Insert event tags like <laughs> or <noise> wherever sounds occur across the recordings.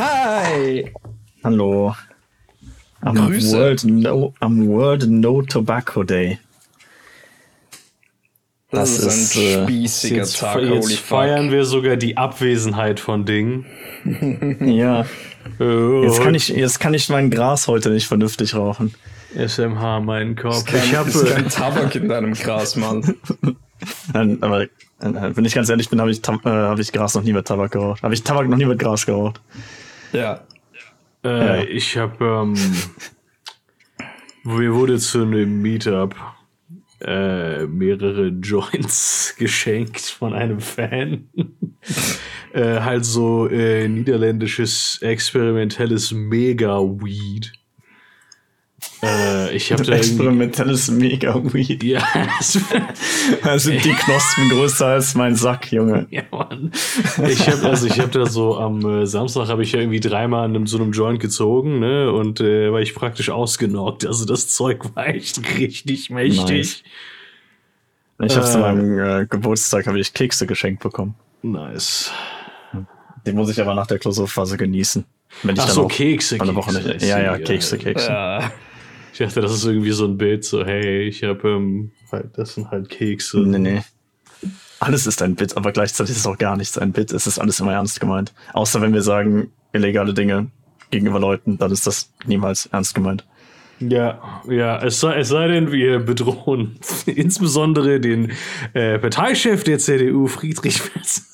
Hi! Hallo. Am Grüße. World, no, am World No Tobacco Day. Das, Das ist ein ist, äh, spießiger Jetzt, Tag, jetzt fuck. feiern wir sogar die Abwesenheit von Dingen. <laughs> Ja. Oh, Jetzt kann ich, jetzt kann ich mein Gras heute nicht vernünftig rauchen. SMH meinen Kopf. Kein, Ich ist kein habe Tabak in deinem Gras, Mann. <laughs> Nein, aber äh, wenn ich ganz ehrlich bin, habe ich, äh, hab ich Gras noch nie mit Tabak geraucht. Habe ich Tabak noch nie mit Gras geraucht. Ja. äh, Ja. ich habe ähm, mir wurde zu einem Meetup äh, mehrere Joints <laughs> geschenkt von einem Fan. <laughs> äh, halt so äh, niederländisches experimentelles Mega-Weed. Äh, ich habe da Experimentelles Mega-Weed. ja, das <laughs> Da sind die Knospen größer als mein Sack, Junge. Ja, Mann. Ich habe also ich habe da so am äh, Samstag habe ich ja irgendwie dreimal an einem, so einem Joint gezogen, ne? Und äh, war ich praktisch ausgenockt. Also das Zeug war echt richtig mächtig. Ich habe zu Äh. meinem äh, Geburtstag habe ich Kekse geschenkt bekommen. Nice. Den muss ich aber nach der Klausurphase genießen. Wenn ich Ach dann so, auch Kekse. eine Woche Kekse, nicht. Ja, ja, Kekse, Kekse. ja. Ich dachte, das ist irgendwie so ein Bild, so, hey, ich habe, ähm, das sind halt Kekse. Nee, nee. Alles ist ein Bit, aber gleichzeitig ist auch gar nichts ein Bit. Es ist alles immer ernst gemeint. Außer wenn wir sagen, illegale Dinge gegenüber Leuten, dann ist das niemals ernst gemeint. Ja, ja, es sei, es sei denn, wir bedrohen <laughs> insbesondere den äh, Parteichef der CDU, Friedrich Merz.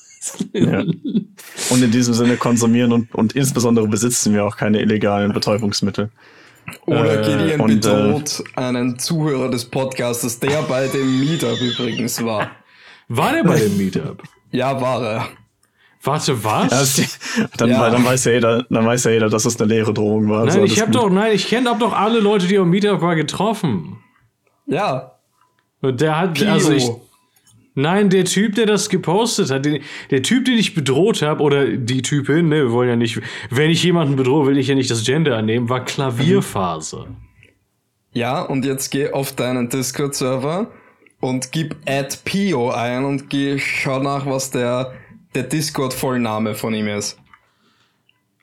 Ja. Und in diesem Sinne konsumieren und, und insbesondere besitzen wir auch keine illegalen Betäubungsmittel. Oder Äh, Gideon und, bedroht einen Zuhörer des Podcastes, der bei dem Meetup übrigens war. War der bei dem Meetup? <laughs> Ja, war er. Warte, was? Ja, dann, Ja. dann, weiß ja jeder, dann weiß ja jeder, dass es eine leere Drohung war. Also nein, ich alles habe gut. doch, nein, ich kenne doch alle Leute, die am Meetup war, getroffen. Ja. Und der hat, Pio. also ich, nein, der Typ, der das gepostet hat, den, der Typ, den ich bedroht habe, oder die Typin, ne, wir wollen ja nicht, wenn ich jemanden bedrohe, will ich ja nicht das Gender annehmen, war Klavierphase. Ja, und jetzt geh auf deinen Discord-Server und gib add Pio ein und geh, schau nach, was der, der Discord-Vollname von ihm ist.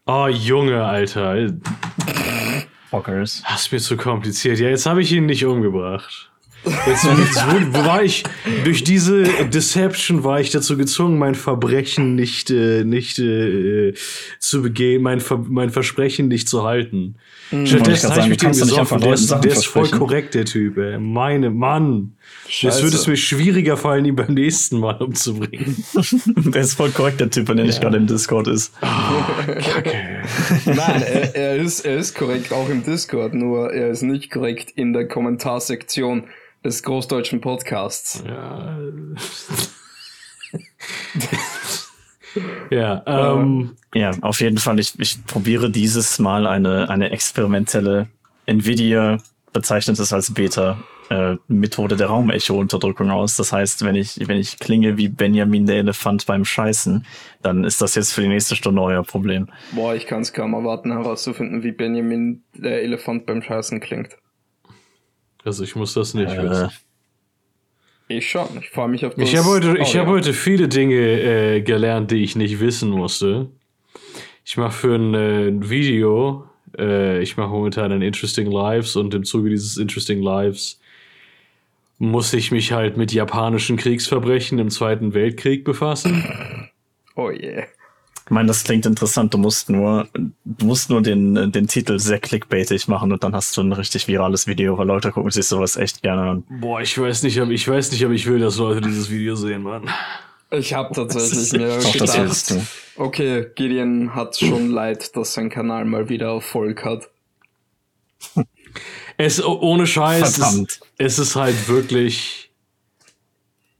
Oh, Junge, Alter. Fuckers. Das ist mir zu kompliziert. Ja, jetzt habe ich ihn nicht umgebracht. Jetzt, jetzt war ich, durch diese Deception war ich dazu gezwungen, mein Verbrechen nicht, äh, nicht äh, zu begehen, mein, Ver mein Versprechen nicht zu halten. Ich Stattdessen habe ich mit du dem gesoffen. einfach Der ist, der ist voll korrekt, der Typ, ey. Meine Mann. Jetzt Scheiße. wird es mir schwieriger fallen, ihn beim nächsten Mal umzubringen. <laughs> Der ist voll korrekt, der Typ, wenn er nicht gerade im Discord ist. <laughs> Nein, er, er, ist, er ist korrekt auch im Discord, nur er ist nicht korrekt in der Kommentarsektion des großdeutschen Podcasts. Ja. <laughs> ja, ähm, Ja, auf jeden Fall. Ich, ich probiere dieses Mal eine, eine experimentelle Nvidia bezeichnet es als Beta äh, Methode der Raumecho-Unterdrückung aus. Das heißt, wenn ich, wenn ich klinge wie Benjamin der Elefant beim Scheißen, dann ist das jetzt für die nächste Stunde euer Problem. Boah, ich kann es kaum erwarten herauszufinden, wie Benjamin der Elefant beim Scheißen klingt. Also ich muss das nicht Äh, wissen. Ich schon, ich freue mich auf das. Ich habe heute, ich Audio. habe heute viele Dinge äh, gelernt, die ich nicht wissen musste. Ich mache für ein äh, Video, äh, ich mache momentan ein Interesting Lives und im Zuge dieses Interesting Lives muss ich mich halt mit japanischen Kriegsverbrechen im Zweiten Weltkrieg befassen. Oh yeah. Ich meine, das klingt interessant. Du musst nur, du musst nur den, den Titel sehr clickbaitig machen und dann hast du ein richtig virales Video, weil Leute gucken sich sowas echt gerne an. Boah, ich weiß nicht, ob ich weiß nicht, ob ich will, dass Leute dieses Video sehen, Mann. Ich habe tatsächlich <laughs> mir Doch, das willst gedacht, du. okay, Gideon hat schon leid, dass sein Kanal mal wieder Erfolg hat. Es oh- ohne Scheiß, es, Verdammt. es ist halt wirklich,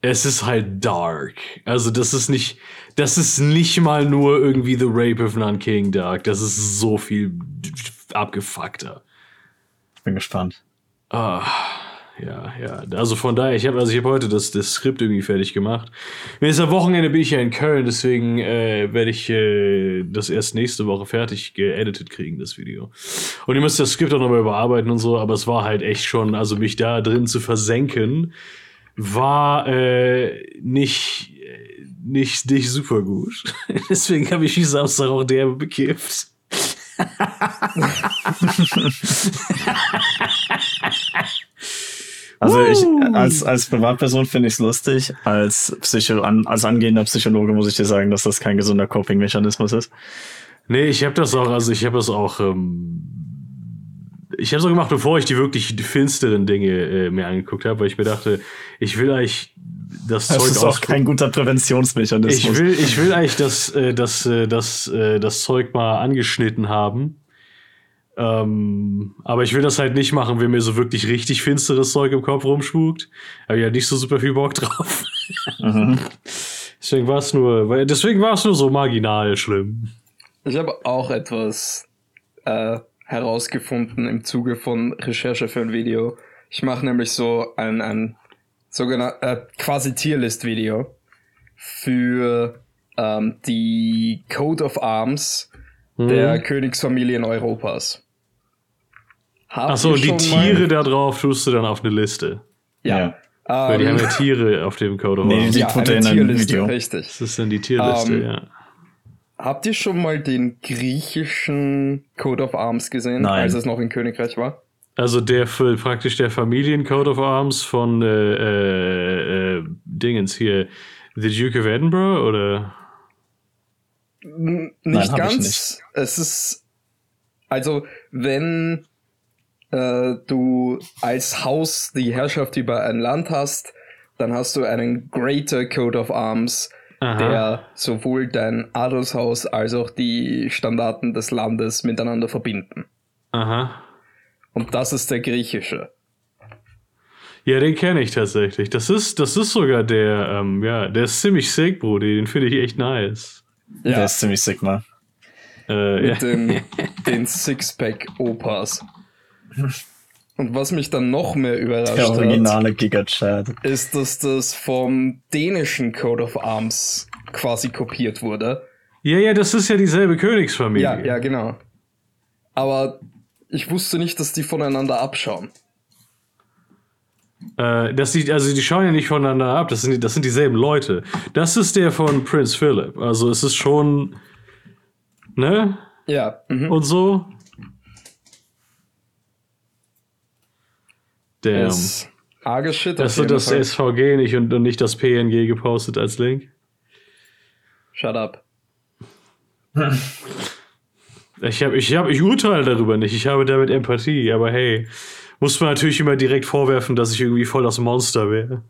es ist halt dark. Also das ist nicht, das ist nicht mal nur irgendwie The Rape of Nanking Dark. Das ist so viel abgefuckter. Ich bin gespannt. Ah, ja, ja. Also von daher, ich habe also ich habe heute das, das Skript irgendwie fertig gemacht. Jetzt am Wochenende bin ich ja in Köln, deswegen äh, werde ich äh, das erst nächste Woche fertig geeditet kriegen, das Video. Und ich muss das Skript auch nochmal überarbeiten und so, aber es war halt echt schon, also mich da drin zu versenken, war äh, nicht, nicht, nicht super gut. <laughs> deswegen habe ich mich Samstag auch derbe bekifft. <laughs> Also ich als, als Privatperson finde ich es lustig. Als Psycho an, als angehender Psychologe muss ich dir sagen, dass das kein gesunder Coping-Mechanismus ist. Nee, ich habe das auch, also ich habe das auch, ähm, ich habe so gemacht, bevor ich die wirklich finsteren Dinge äh, mir angeguckt habe, weil ich mir dachte, ich will eigentlich das, Das Zeug ist auch kein guter Präventionsmechanismus. ich will, ich will eigentlich das, äh, das, äh, das, äh, das Zeug mal angeschnitten haben. Ähm, aber ich will das halt nicht machen, wenn mir so wirklich richtig finsteres Zeug im Kopf rumspukt. Habe ich halt nicht so super viel Bock drauf. Mhm. <laughs> Deswegen war es nur, weil, deswegen war es nur so marginal schlimm. Ich habe auch etwas äh, herausgefunden im Zuge von Recherche für ein Video. Ich mache nämlich so ein, ein sogenanntes äh, quasi Tierlist-Video für ähm, die Code of Arms der Königsfamilien Europas. Achso, die Tiere mal- da drauf tust du dann auf eine Liste. Ja. Weil die Ähm, haben ja Tiere auf dem Code of Nee, Arms. die ja, tut eine Tierliste, Video. richtig. Das ist dann die Tierliste, Ähm, ja. Habt ihr schon mal den griechischen Code of Arms gesehen, Nein. als es noch in Königreich war? Also der für praktisch der Familiencode of Arms von äh, äh, äh, Dingens hier. The Duke of Edinburgh oder? N- Nein, Nicht ich ganz. nicht. Es ist also, wenn äh, du als Haus die Herrschaft über ein Land hast, dann hast du einen Greater Code of Arms, Aha. der sowohl dein Adelshaus als auch die Standarten des Landes miteinander verbinden. Aha. Und das ist der griechische. Ja, den kenne ich tatsächlich. Das ist, das ist sogar der, ähm, ja, der ist ziemlich sick, Brudi. Den finde ich echt nice. Der Ja, ist ziemlich Sigma. Äh, ja. mit den, <laughs> den Sixpack-Opas. <laughs> Und was mich dann noch mehr überrascht Der hat, originale Giga-Chat. ist, dass das vom dänischen Code of Arms quasi kopiert wurde. ja, ja, das ist ja dieselbe Königsfamilie. Ja, ja, genau. Aber ich wusste nicht, dass die voneinander abschauen. Äh, das die, also die schauen ja nicht voneinander ab, das sind, das sind dieselben Leute. Das ist der von Prince Philip. Also es ist schon, ne? Ja. Mhm. Und so. Damn. Ist arge Shit. Hast du das Fall. SVG nicht und, und nicht das PNG gepostet als Link? Shut up. <laughs> Ich, hab, ich, hab, ich urteile darüber nicht. Ich habe damit Empathie. Aber hey, muss man natürlich immer direkt vorwerfen, dass ich irgendwie voll das Monster wäre.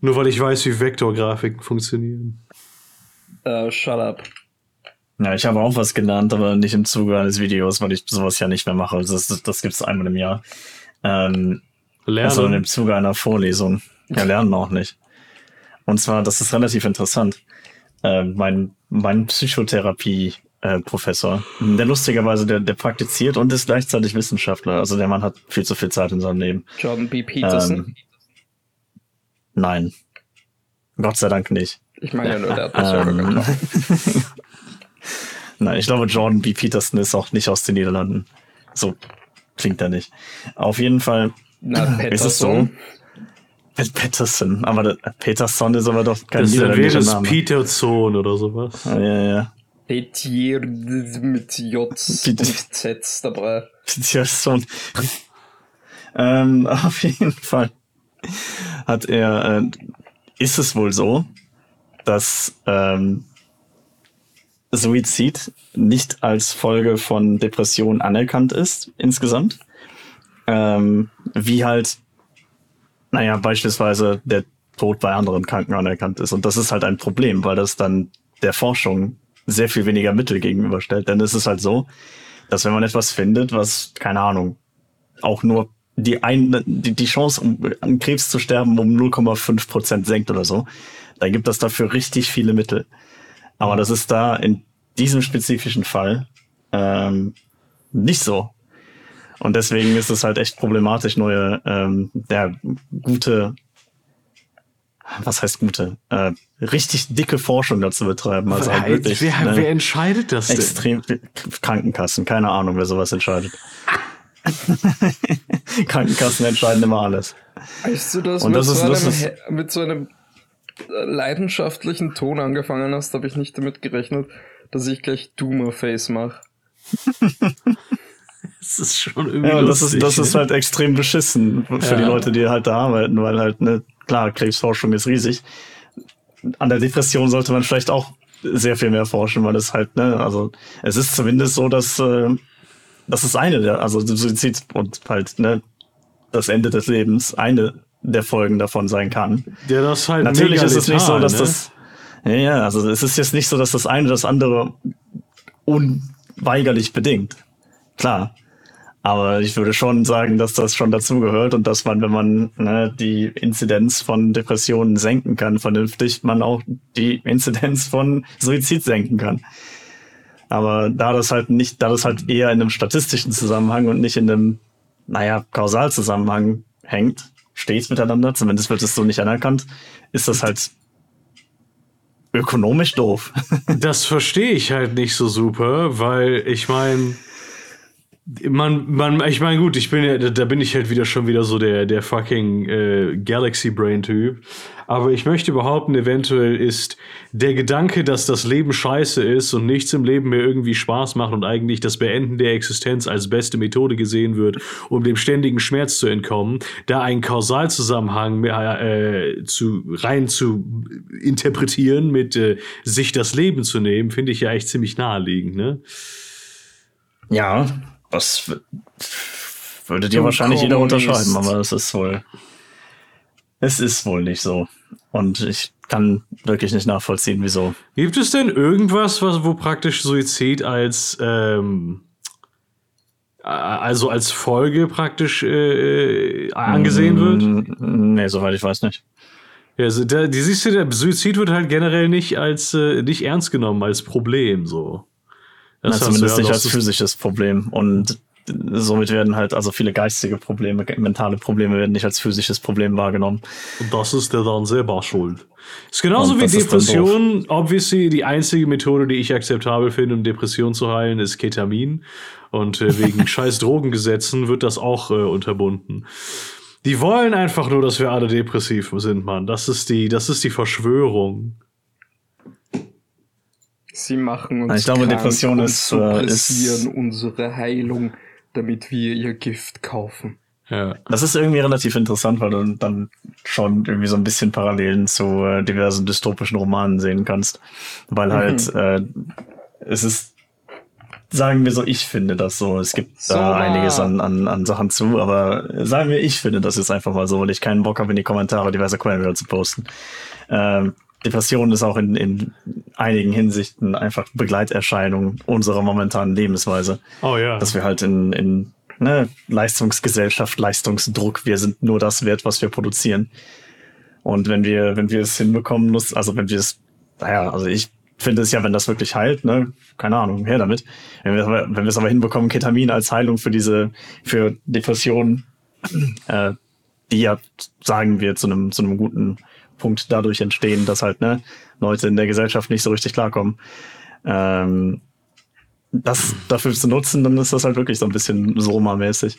Nur weil ich weiß, wie Vektorgrafiken funktionieren. Äh, shut up. Ja, ich habe auch was gelernt, aber nicht im Zuge eines Videos, weil ich sowas ja nicht mehr mache. Also Das, das gibt's einmal im Jahr. Ähm, Lernen. also im Zuge einer Vorlesung. Ja, lernen auch nicht. Und zwar, das ist relativ interessant. Äh, mein, mein Psychotherapie-Professor, der lustigerweise, der, der praktiziert und ist gleichzeitig Wissenschaftler. Also der Mann hat viel zu viel Zeit in seinem Leben. Jordan B. Peterson. Ähm, nein. Gott sei Dank nicht. ich meine ja nur, der hat das selber Ähm. <laughs> Nein, ich glaube, Jordan B. Peterson ist auch nicht aus den Niederlanden. So klingt er nicht. Auf jeden Fall Na, ist es so. Peterson. Pet- Peterson, aber Peterson ist aber doch kein das niederländischer Name. Peterson oder sowas. Ja, ja, ja. Petier mit J und. Z dabei. Peterson. ähm, auf jeden Fall hat er, äh, ist es wohl so, dass ähm, Suizid nicht als Folge von Depression anerkannt ist insgesamt. Ähm, wie halt, naja, beispielsweise der Tod bei anderen Kranken anerkannt ist. Und das ist halt ein Problem, weil das dann der Forschung sehr viel weniger Mittel gegenüberstellt. Denn es ist halt so, dass wenn man etwas findet, was, keine Ahnung, auch nur die, ein, die, die Chance, um an Krebs zu sterben, um 0,5 Prozent senkt oder so, dann gibt es dafür richtig viele Mittel. Aber das ist da in diesem spezifischen Fall ähm, nicht so. Und deswegen ist es halt echt problematisch, neue, ähm, der gute, was heißt gute, äh, richtig dicke Forschung dazu betreiben. Also halt wirklich, wer, ne, wer entscheidet das denn? extrem Krankenkassen, keine Ahnung, wer sowas entscheidet. <laughs> Krankenkassen entscheiden immer alles. Weißt du, dass Und mit, das ist- so das einem, mit so einem leidenschaftlichen Ton angefangen hast, habe ich nicht damit gerechnet, dass ich gleich Doomer-Face mache. <laughs> das ist schon irgendwie. Ja, und das lustig, ist, das ne? ist halt extrem beschissen für die Ja. Leute, die halt da arbeiten, weil halt, ne, klar, Krebsforschung ist riesig. An der Depression sollte man vielleicht auch sehr viel mehr forschen, weil es halt, ne, also es ist zumindest so, dass äh, das ist eine der, also Suizid und halt, ne, das Ende des Lebens eine der Folgen davon sein kann. Ja, das ist halt Natürlich ist es nicht so, dass ne? das. Ja, ja, also es ist jetzt nicht so, dass das eine das andere unweigerlich bedingt. Klar. Aber ich würde schon sagen, dass das schon dazugehört und dass man, wenn man ne, die Inzidenz von Depressionen senken kann, vernünftig, man auch die Inzidenz von Suizid senken kann. Aber da das halt nicht, da das halt eher in einem statistischen Zusammenhang und nicht in einem, naja, Kausalzusammenhang hängt, stets miteinander, zumindest wird es so nicht anerkannt, ist das halt ökonomisch doof. <laughs> Das verstehe ich halt nicht so super, weil ich meine, man, man, ich meine, gut, ich bin ja, da bin ich halt wieder schon wieder so der, der fucking äh, Galaxy Brain Typ. Aber ich möchte behaupten, eventuell ist der Gedanke, dass das Leben scheiße ist und nichts im Leben mehr irgendwie Spaß macht und eigentlich das Beenden der Existenz als beste Methode gesehen wird, um dem ständigen Schmerz zu entkommen, da einen Kausalzusammenhang äh, zu, rein zu interpretieren mit äh, sich das Leben zu nehmen, finde ich ja echt ziemlich naheliegend, ne? Ja, das würde dir wahrscheinlich jeder unterschreiben, aber es ist wohl. Es ist wohl nicht so. Und ich kann wirklich nicht nachvollziehen, wieso. Gibt es denn irgendwas, was, wo praktisch Suizid als ähm, äh, also als Folge praktisch äh, angesehen wird? Mm, Nee, soweit ich weiß nicht. Ja, also der, die siehst du, der Suizid wird halt generell nicht als äh, nicht ernst genommen als Problem so. Na, hast du zumindest ja nicht als physisches Problem. Und somit werden halt, also viele geistige Probleme, mentale Probleme werden nicht als physisches Problem wahrgenommen. Und das ist der dann selber schuld. Ist genauso Und wie das Depression. Obviously, die einzige Methode, die ich akzeptabel finde, um Depression zu heilen, ist Ketamin. Und äh, wegen <laughs> scheiß Drogengesetzen wird das auch äh, unterbunden. Die wollen einfach nur, dass wir alle depressiv sind, Mann. Das ist die, das ist die Verschwörung. Sie machen uns Ich glaube, krank Depression und ist, äh, ist- unsere Heilung, damit wir ihr Gift kaufen. Ja. Das ist irgendwie relativ interessant, weil du dann schon irgendwie so ein bisschen Parallelen zu äh, diversen dystopischen Romanen sehen kannst. Weil halt, äh, es ist, sagen wir so, ich finde das so. Es gibt So da einiges an, an, an Sachen zu, aber sagen wir, ich finde das jetzt einfach mal so, weil ich keinen Bock habe, in die Kommentare diverse Quellen wieder zu posten. Ähm, Depression ist auch in, in einigen Hinsichten einfach Begleiterscheinung unserer momentanen Lebensweise Oh ja. dass wir halt in, in ne, Leistungsgesellschaft, Leistungsdruck, wir sind nur das wert, was wir produzieren. Und wenn wir, wenn wir es hinbekommen, muss, also wenn wir es, naja, also ich finde es ja, wenn das wirklich heilt, ne, keine Ahnung, her damit. Wenn wir, aber- wenn wir es aber hinbekommen, Ketamin als Heilung für diese, für Depressionen, äh, die ja, sagen wir, zu einem, zu einem guten Punkt dadurch entstehen, dass halt, ne, Leute in der Gesellschaft nicht so richtig klarkommen. Ähm, das dafür zu nutzen, dann ist das halt wirklich so ein bisschen Soma-mäßig.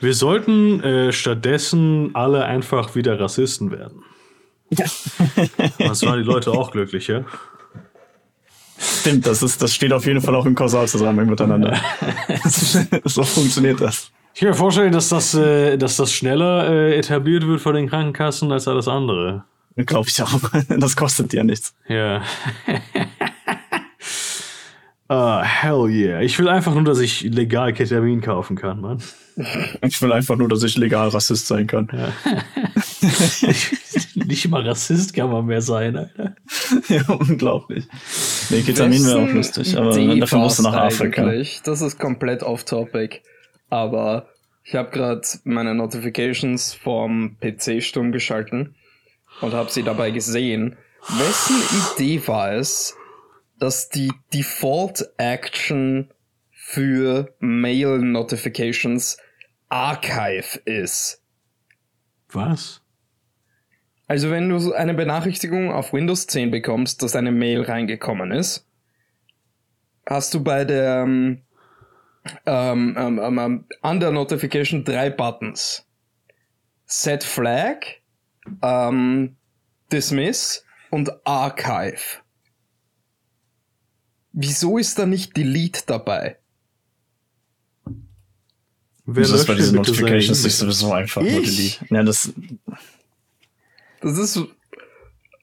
Wir sollten äh, stattdessen alle einfach wieder Rassisten werden. <laughs> Das waren die Leute auch glücklich, ja? Stimmt, das ist, das steht auf jeden Fall auch im Kausalzusammenhang miteinander. <laughs> so funktioniert das. Ich kann mir vorstellen, dass das, äh, dass das schneller äh, etabliert wird von den Krankenkassen als alles andere. <laughs> Glaube ich auch. <laughs> Das kostet ja nichts. Ja. <laughs> Ah, hell yeah. Ich will einfach nur, dass ich legal Ketamin kaufen kann, Mann. Ich will einfach nur, dass ich legal Rassist sein kann. Nicht mal Rassist kann man mehr sein, Alter. Ja, unglaublich. Nee, Ketamin wäre auch lustig, aber dafür musst du nach Afrika. eigentlich. Das ist komplett off-topic. Aber ich habe gerade meine Notifications vom PC stumm geschalten und habe sie dabei gesehen. Wessen Idee war es, dass die Default Action für Mail Notifications Archive ist? Was? Also wenn du eine Benachrichtigung auf Windows 10 bekommst, dass eine Mail reingekommen ist, hast du bei der ähm, ähm, ähm, ähm, ähm, Under Notification drei Buttons. Set Flag, ähm, Dismiss und Archive. Wieso ist da nicht Delete dabei? Wer das ist bei diesen Notifications nicht sowieso einfach nur Ich? delete. Ja, das, Das ist,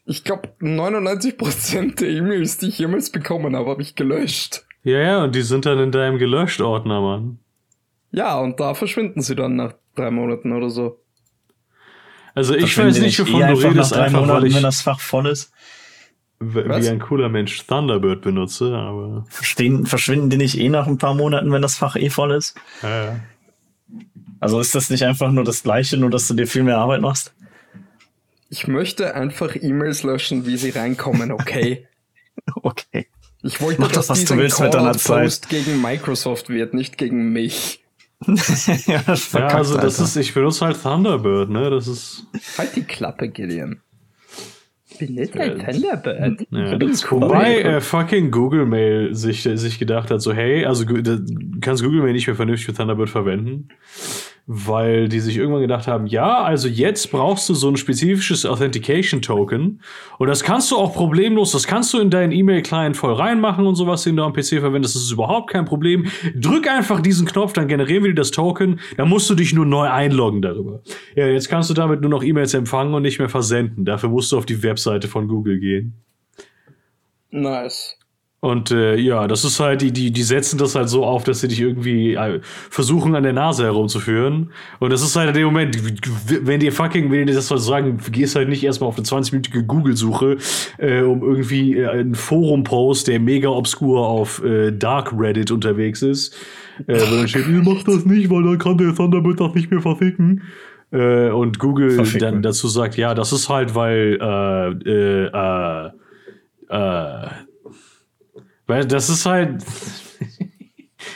ich glaube, 99% der E-Mails, die ich jemals bekommen habe, habe ich gelöscht. Ja, ja, und die sind dann in deinem gelöscht Ordner, Mann. Ja, und da verschwinden sie dann nach drei Monaten oder so. Also ich weiß nicht, eh wovon du einfach redest, nach drei einfach weil Monaten, ich wenn das Fach voll ist. w- Was? wie ein cooler Mensch Thunderbird benutze, aber Verstehen, verschwinden die nicht eh nach ein paar Monaten, wenn das Fach eh voll ist? äh, Also ist das nicht einfach nur das Gleiche, nur dass du dir viel mehr Arbeit machst? Ich möchte einfach E-Mails löschen, wie sie reinkommen, okay? <laughs> Okay. Ich wollte, Mach dass was dies du ein willst mit deiner Call-Out-Post gegen Microsoft wird, nicht gegen mich. <laughs> ja, das ja, also das Alter. ist, ich benutze halt Thunderbird, ne? Das ist Halt die Klappe, Gideon. Bin nicht ein Thunderbird. Ja. Wobei äh, fucking Google Mail sich, sich gedacht hat, so hey, also du kannst Google Mail nicht mehr vernünftig für Thunderbird verwenden, weil die sich irgendwann gedacht haben, ja, also jetzt brauchst du so ein spezifisches Authentication Token und das kannst du auch problemlos, das kannst du in deinen E-Mail-Client voll reinmachen und sowas, den du am PC verwendest, das ist überhaupt kein Problem. Drück einfach diesen Knopf, dann generieren wir dir das Token, dann musst du dich nur neu einloggen darüber. Ja, jetzt kannst du damit nur noch E-Mails empfangen und nicht mehr versenden. Dafür musst du auf die Webseite von Google gehen. Nice. Und äh, ja, das ist halt, die, die, die setzen das halt so auf, dass sie dich irgendwie äh, versuchen, an der Nase herumzuführen. Und das ist halt in dem Moment, wenn dir fucking, wenn dir das was sagen, gehst halt nicht erstmal auf eine 20-minütige Google-Suche, äh, um irgendwie äh, einen Forum-Post, der mega obskur auf äh, Dark Reddit unterwegs ist, äh, wo dann steht, <laughs> ihr macht das nicht, weil dann kann der Thunderbird das nicht mehr verficken. Äh, und Google Verficken. dann dazu sagt, ja, das ist halt, weil äh, äh, äh, äh, weil das ist halt.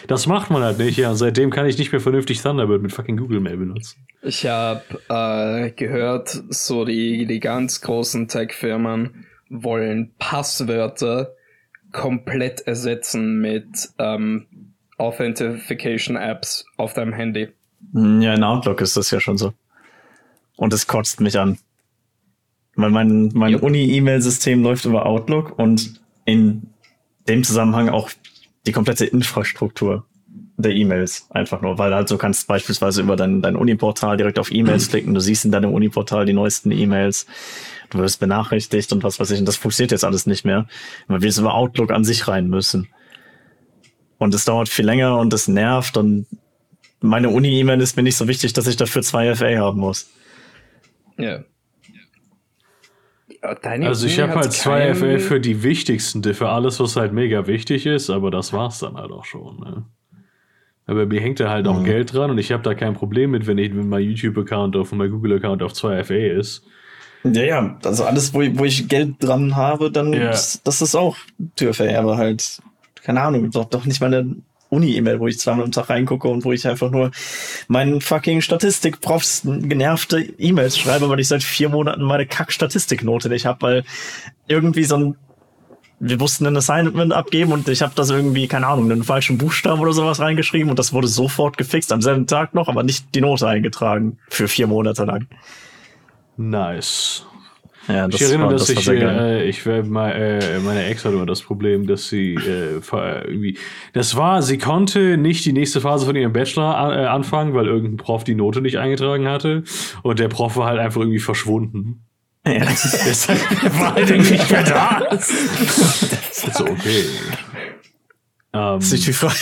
das macht man halt nicht, ja. Und seitdem kann ich nicht mehr vernünftig Thunderbird mit fucking Google Mail benutzen. Ich habe äh, gehört, so die, die ganz großen Tech-Firmen wollen Passwörter komplett ersetzen mit ähm, Authentication-Apps auf deinem Handy. Ja, in Outlook ist das ja schon so. Und es kotzt mich an. Weil mein, mein. Uni-E-Mail-System läuft über Outlook und in dem Zusammenhang auch die komplette Infrastruktur der E-Mails einfach nur, weil halt du kannst beispielsweise über dein, dein Uni-Portal direkt auf E-Mails klicken, du siehst in deinem Uni-Portal die neuesten E-Mails, du wirst benachrichtigt und was weiß ich, und das funktioniert jetzt alles nicht mehr, weil wir jetzt über Outlook an sich rein müssen. Und es dauert viel länger und es nervt und meine Uni-E-Mail ist mir nicht so wichtig, dass ich dafür zwei FA haben muss. Ja. Deine Also ich habe halt zwei FL für die wichtigsten, für alles, was halt mega wichtig ist, aber das war's dann halt auch schon. Ne? Aber mir hängt da halt auch Mhm. Geld dran und ich habe da kein Problem mit, wenn ich wenn mein YouTube-Account auf mein Google-Account auf zwei FA ist. Ja, ja, also alles, wo, ich- wo ich Geld dran habe, dann Ja. ist, das ist auch TÜV, aber halt, keine Ahnung, doch, doch nicht meine Uni-E-Mail, wo ich zweimal am Tag reingucke und wo ich einfach nur meinen fucking Statistik-Profs genervte E-Mails schreibe, weil ich seit vier Monaten meine Kack-Statistiknote nicht habe, weil irgendwie so ein wir mussten ein Assignment abgeben und ich habe das irgendwie, keine Ahnung, einen falschen Buchstaben oder sowas reingeschrieben und das wurde sofort gefixt, am selben Tag noch, aber nicht die Note eingetragen für vier Monate lang. Nice. Ja, ich erinnere, dass war ich, sehr geil. äh, ich wär mal, äh, meine Ex hatte immer das Problem, dass sie äh, irgendwie, das war, sie konnte nicht die nächste Phase von ihrem Bachelor an, äh, anfangen, weil irgendein Prof die Note nicht eingetragen hatte und der Prof war halt einfach irgendwie verschwunden. Ja. <laughs> Deshalb war halt irgendwie nicht mehr da. <laughs> so, okay. Ähm, Das ist die Frage.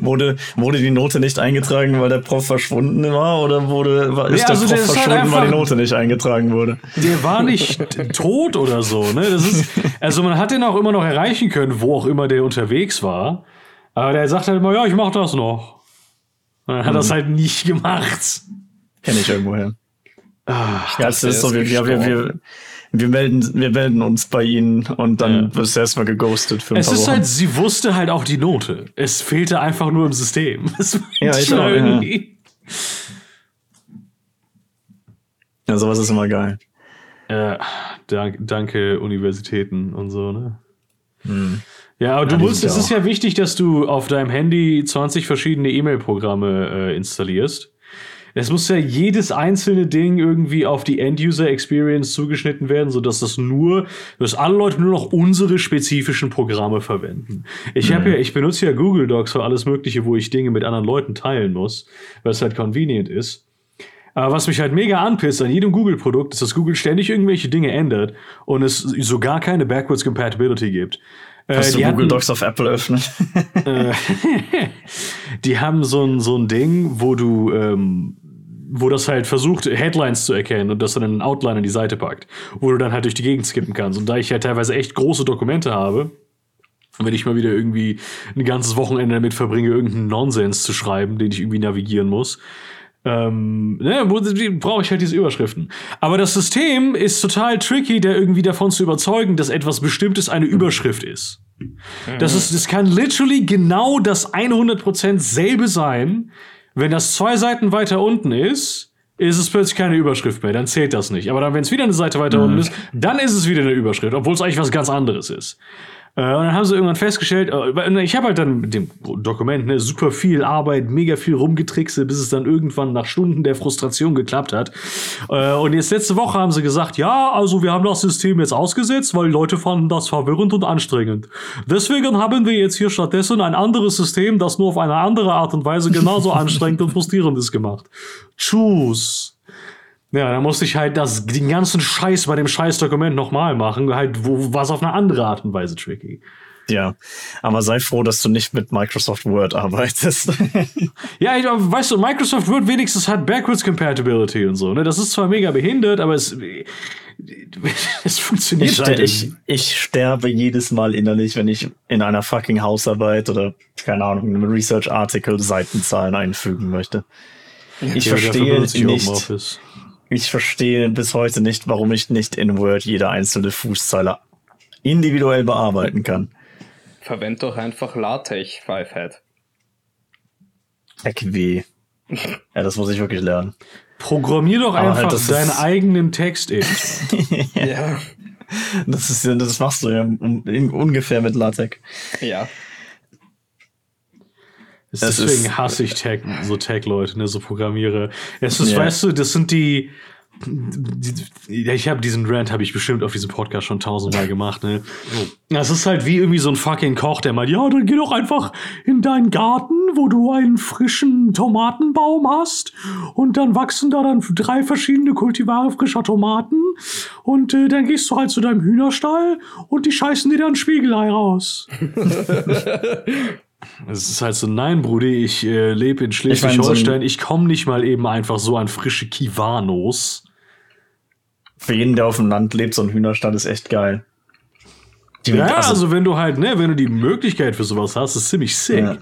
Wurde, wurde die Note nicht eingetragen, weil der Prof verschwunden war, oder wurde, war, ist der also Prof der ist halt verschwunden, weil die Note nicht eingetragen wurde? der war nicht tot oder so, ne? Das ist, also man hat den auch immer noch erreichen können, wo auch immer der unterwegs war. Aber der sagt halt immer, ja, ich mach das noch. Und dann hat er das halt nicht gemacht. Kenn ich irgendwoher. Ach, Ja, der ist so, wir, ja, wir, wir. Wir, melden, wir melden uns bei ihnen und dann Ja. wirst du erstmal geghostet für ein es paar ist Wochen. halt, sie wusste halt auch die Note. Es fehlte einfach nur im System. <laughs> Das Ja, ich auch, ja. irgendwie- ja, sowas ist immer geil. Ja, dank, danke Universitäten und so, ne? Ja, aber du die musst, es ja ist ja wichtig, dass du auf deinem Handy 20 verschiedene E-Mail-Programme äh, installierst. Es muss ja jedes einzelne Ding irgendwie auf die End-User-Experience zugeschnitten werden, sodass das nur, dass alle Leute nur noch unsere spezifischen Programme verwenden. Ich Mhm. habe ja, ich benutze ja Google Docs für alles Mögliche, wo ich Dinge mit anderen Leuten teilen muss, weil es halt convenient ist. Aber was mich halt mega anpisst an jedem Google-Produkt, ist, dass Google ständig irgendwelche Dinge ändert und es sogar keine Backwards Compatibility gibt. Äh, Hast du die Google hatten- Docs auf Apple öffnen? <laughs> die haben so ein, so ein Ding, wo du, ähm, wo das halt versucht, Headlines zu erkennen und das dann in einen Outline an die Seite packt, wo du dann halt durch die Gegend skippen kannst. Und da ich halt teilweise echt große Dokumente habe, wenn ich mal wieder irgendwie ein ganzes Wochenende damit verbringe, irgendeinen Nonsens zu schreiben, den ich irgendwie navigieren muss, ähm, ne, brauche ich halt diese Überschriften. Aber das System ist total tricky, da irgendwie davon zu überzeugen, dass etwas Bestimmtes eine Überschrift ist. Das ist, das kann literally genau das 100% selbe sein. Wenn das zwei Seiten weiter unten ist, ist es plötzlich keine Überschrift mehr. Dann zählt das nicht. Aber dann, wenn es wieder eine Seite weiter unten ist, dann ist es wieder eine Überschrift, obwohl es eigentlich was ganz anderes ist. Äh, und dann haben sie irgendwann festgestellt, äh, weil- ich habe halt dann mit dem Dokument ne, super viel Arbeit, mega viel rumgetrickse, bis es dann irgendwann nach Stunden der Frustration geklappt hat. Äh, und jetzt letzte Woche haben sie gesagt, ja, also wir haben das System jetzt ausgesetzt, weil Leute fanden das verwirrend und anstrengend. Deswegen haben wir jetzt hier stattdessen ein anderes System, das nur auf eine andere Art und Weise genauso <laughs> anstrengend und frustrierend ist gemacht. Tschüss. Ja, dann musste ich halt das, den ganzen Scheiß bei dem Scheiß-Dokument nochmal machen, halt, wo was auf eine andere Art und Weise tricky. ja. Aber sei froh, dass du nicht mit Microsoft Word arbeitest. <laughs> Ja, ich, weißt du, Microsoft Word wenigstens hat Backwards Compatibility und so, ne? Das ist zwar mega behindert, aber es, <laughs> es funktioniert Ich, halt. ich, ich sterbe jedes Mal innerlich, wenn ich in einer fucking Hausarbeit oder, keine Ahnung, in einem Research-Artikel Seitenzahlen einfügen möchte. Ich Ja, dafür verstehe ich nicht. Ich verstehe bis heute nicht, warum ich nicht in Word jede einzelne Fußzeile individuell bearbeiten kann. Verwend doch einfach LaTeX, Fivehead. Weh. Ja, das muss ich wirklich lernen. Programmier doch Aber einfach halt, das deinen ist- eigenen Text in. <laughs> Ja. Das ist, ja- das machst du ja ungefähr mit LaTeX. Ja. Es Deswegen ist- hasse ich Tag, so Tag-Leute, ne, so Programmierer. Es ist, Ja. weißt du, das sind die. ich habe diesen Rant habe ich bestimmt auf diesem Podcast schon tausendmal gemacht, ne? Das ist halt wie irgendwie so ein fucking Koch, der meint, ja, dann geh doch einfach in deinen Garten, wo du einen frischen Tomatenbaum hast und dann wachsen da dann drei verschiedene Kultivare frischer Tomaten und äh, dann gehst du halt zu deinem Hühnerstall und die scheißen dir dann Spiegelei raus. <laughs> Es ist halt so, nein, Brudi, ich äh, lebe in Schleswig-Holstein, ich komme nicht mal eben einfach so an frische Kiwanos. Für jeden, der auf dem Land lebt, so ein Hühnerstall ist echt geil. Die, Ja, also, wenn du halt, ne, wenn du die Möglichkeit für sowas hast, ist ziemlich sick. Ja.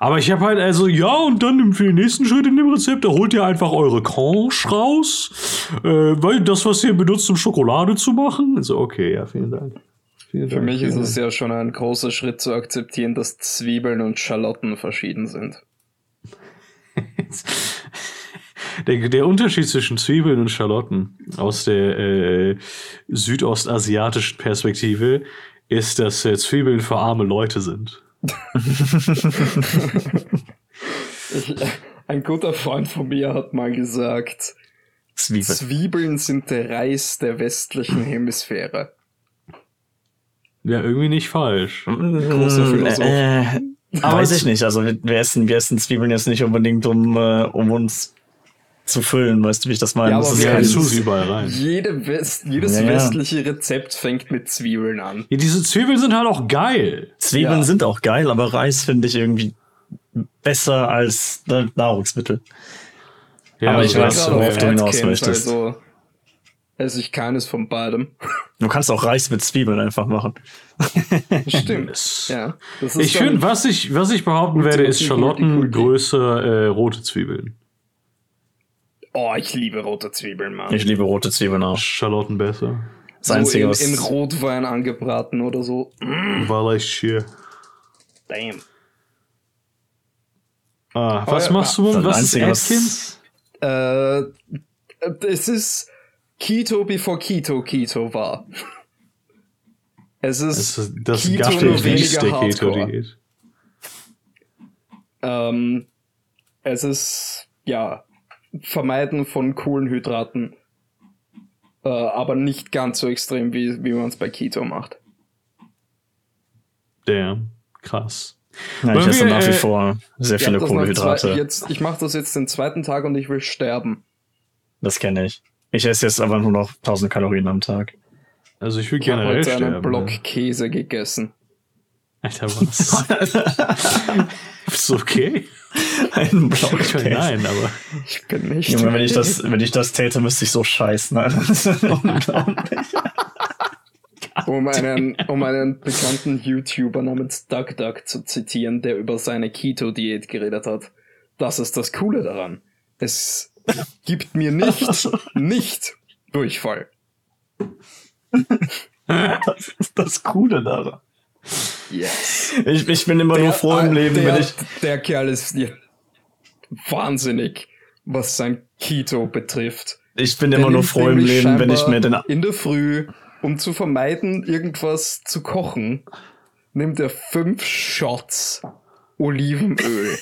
Aber ich habe halt also, ja, und dann für den nächsten Schritt in dem Rezept, da holt ihr einfach eure Conche raus, äh, weil das, was ihr benutzt, um Schokolade zu machen. Also, okay, ja, vielen Dank. Vielen Für Dank, mich ist es ja schon ein großer Schritt zu akzeptieren, dass Zwiebeln und Schalotten verschieden sind. <laughs> Der, der Unterschied zwischen Zwiebeln und Schalotten aus der äh, südostasiatischen Perspektive ist, dass äh, Zwiebeln für arme Leute sind. <laughs> Ich, ein guter Freund von mir hat mal gesagt, Zwiebel. Zwiebeln sind der Reis der westlichen Hemisphäre. Ja, irgendwie nicht falsch. Großer Philosoph. Äh, Aber weiß ich nicht. Also wir, essen, wir essen Zwiebeln jetzt nicht unbedingt, um, äh, um uns zu füllen. Weißt du, wie ich das meine? Ja, das ist Ja, kein- überall rein. Jede West, jedes Ja, ja. westliche Rezept fängt mit Zwiebeln an. Ja, diese Zwiebeln sind halt auch geil. Zwiebeln Ja. sind auch geil, aber Reis finde ich irgendwie besser als äh, Nahrungsmittel. Ja, Aber ich weiß, worauf auf du hinaus möchtest. Also esse ich keines von beidem. Du kannst auch Reis mit Zwiebeln einfach machen. Stimmt. <laughs> Es- Ja. Das ist Ich finde, was ich, was ich behaupten werde, ist Schalotten Gulti. größer äh, rote Zwiebeln. Oh, ich liebe rote Zwiebeln, Mann. Ich liebe rote Zwiebeln auch. Schalotten besser. Das so Einzige, in, was- in Rotwein angebraten oder so. Weil ich hier. Damn. Ah, was ja, machst du? das Was Einzige, ist was- Atkins? Äh, es ist Keto, bevor Keto Keto war. Es ist, Das ist das Keto nur weniger Hardcore. Ähm, es ist, ja, Vermeiden von Kohlenhydraten. Äh, aber nicht ganz so extrem, wie, wie man es bei Keto macht. Damn. Krass. Ja, Wollen ich esse nach wie äh, vor sehr viele Kohlenhydrate. Zwei, jetzt, ich mache das jetzt den zweiten Tag und ich will sterben. Das kenne ich. Ich esse jetzt aber nur noch 1000 Kalorien am Tag. Also ich will Ich habe generell heute einen sterben. Block ne? Käse gegessen. Alter, was? <laughs> Ist okay? Ein Block Ich Käse. nein, aber. Ich bin nicht. Junge, wenn ich das, wenn ich das täte, müsste ich so scheißen. Das ist <laughs> unglaublich. um, einen, um einen bekannten YouTuber namens Duck Duck zu zitieren, der über seine Keto-Diät geredet hat. Das ist das Coole daran. Es gibt mir nicht, <laughs> nicht Durchfall. Das ist das Coole daran. Yes. Ich, ich bin immer nur froh im Leben, der, wenn ich. Der Kerl ist ja wahnsinnig, was sein Keto betrifft. Ich bin Der immer nur froh im Leben, wenn ich mir den. In der Früh, um zu vermeiden, irgendwas zu kochen, nimmt er fünf Shots Olivenöl.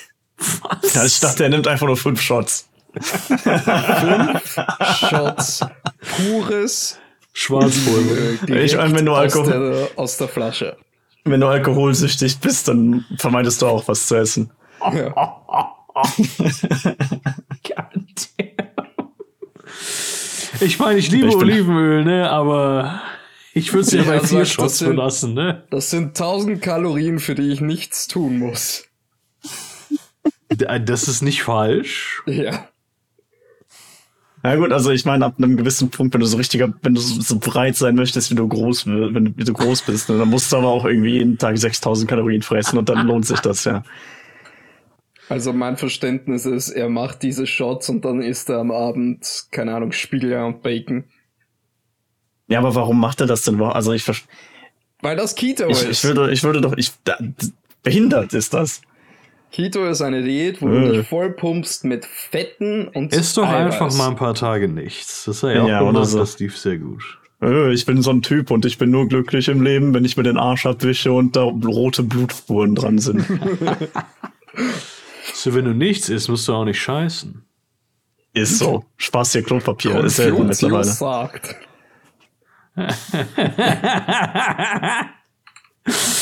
Ja, ich dachte, er nimmt einfach nur fünf Shots. Fünf Shots pures Schwarzpulver. Öl. Ich meine, wenn du direkt aus Alkohol- der, aus der Flasche. Wenn du alkoholsüchtig bist, dann vermeidest du auch was zu essen. Ja. Ich meine, ich liebe Ich Olivenöl, ne, aber ich würde es ja, bei vier Shots das sind- belassen, ne? Das sind 1000 Kalorien, für die ich nichts tun muss. Das ist nicht falsch. Ja. Na gut, also ich meine, ab einem gewissen Punkt, wenn du so richtiger, wenn du so, breit sein möchtest, wie du groß, wenn du, wie du groß bist, ne, dann musst du aber auch irgendwie jeden Tag 6000 Kalorien fressen und dann lohnt sich das ja. Also mein Verständnis ist, er macht diese Shots und dann isst er am Abend, keine Ahnung, Spiegeleier und Bacon. Ja, aber warum macht er das denn? Also ich, ver- Weil das Keto ich, ist. ich würde, ich würde doch, ich, da, behindert ist das. Keto ist eine Diät, wo du Äh. dich vollpumpst mit Fetten und Ist doch Eiweiß. einfach mal ein paar Tage nichts. Das hat er ja Ja, auch oder gemacht, so. das lief sehr gut. Äh, Ich bin so ein Typ und ich bin nur glücklich im Leben, wenn ich mir den Arsch abwische und da rote Blutspuren dran sind. <laughs> So, wenn du nichts isst, musst du auch nicht scheißen. Ist so. Spaß hier Klopapier. Ist selten mittlerweile. Sagt. <laughs>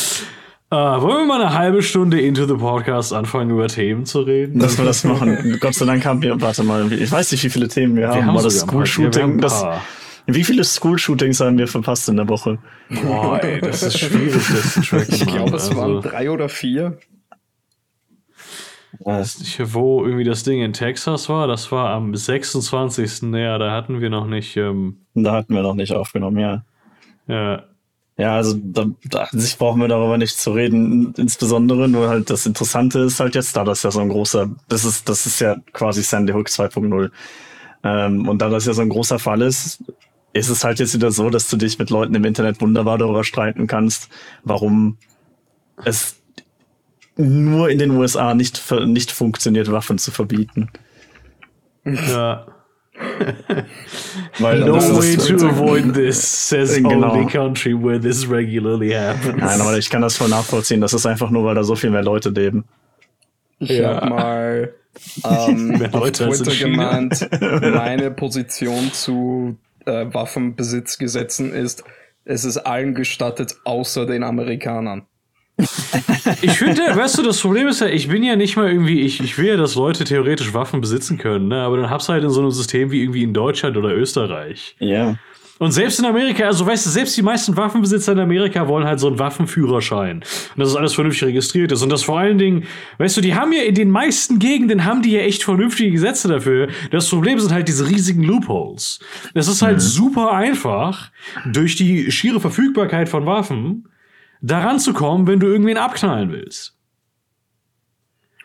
Äh, wollen wir mal eine halbe Stunde into the Podcast anfangen, über Themen zu reden? Dass wir das machen. <laughs> Gott sei Dank haben wir, warte mal, ich weiß nicht, wie viele Themen wir haben, Wir haben aber das School-Shooting, das, wie viele School-Shootings haben wir verpasst in der Woche? Boah, ey, das ist schwierig, das zu tracken. Ich glaube, es Also, waren drei oder vier. ich, wo irgendwie das Ding in Texas war, das war am 26. Ja, da hatten wir noch nicht, ähm, Da hatten wir noch nicht aufgenommen, ja. ja, Ja, also da, da an sich brauchen wir darüber nicht zu reden, insbesondere nur halt das Interessante ist halt jetzt, da das ja so ein großer, das ist, das ist ja quasi Sandy Hook 2.0. Ähm, und da das ja so ein großer Fall ist, ist es halt jetzt wieder so, dass du dich mit Leuten im Internet wunderbar darüber streiten kannst, warum es nur in den USA nicht, nicht funktioniert, Waffen zu verbieten. ja. Weil No way to avoid this, says Genau. only country where this regularly happens. Nein, aber ich kann das voll nachvollziehen. Das ist einfach nur, weil da so viel mehr Leute leben. Ich Ja. habe mal <laughs> ähm, auf Twitter gemeint, <laughs> meine Position zu äh, Waffenbesitzgesetzen ist, es ist allen gestattet, außer den Amerikanern. Ich finde, weißt du, das Problem ist ja, ich bin ja nicht mal irgendwie, ich, ich will ja, dass Leute theoretisch Waffen besitzen können, ne? aber dann hab's halt in so einem System wie irgendwie in Deutschland oder Österreich. Ja. Und selbst in Amerika, also weißt du, selbst die meisten Waffenbesitzer in Amerika wollen halt so einen Waffenführerschein. Und dass es alles vernünftig registriert ist. Und das vor allen Dingen, weißt du, die haben ja in den meisten Gegenden haben die ja echt vernünftige Gesetze dafür. Das Problem sind halt diese riesigen Loopholes. Es ist halt super einfach, durch die schiere Verfügbarkeit von Waffen daran zu kommen, wenn du irgendwen abknallen willst.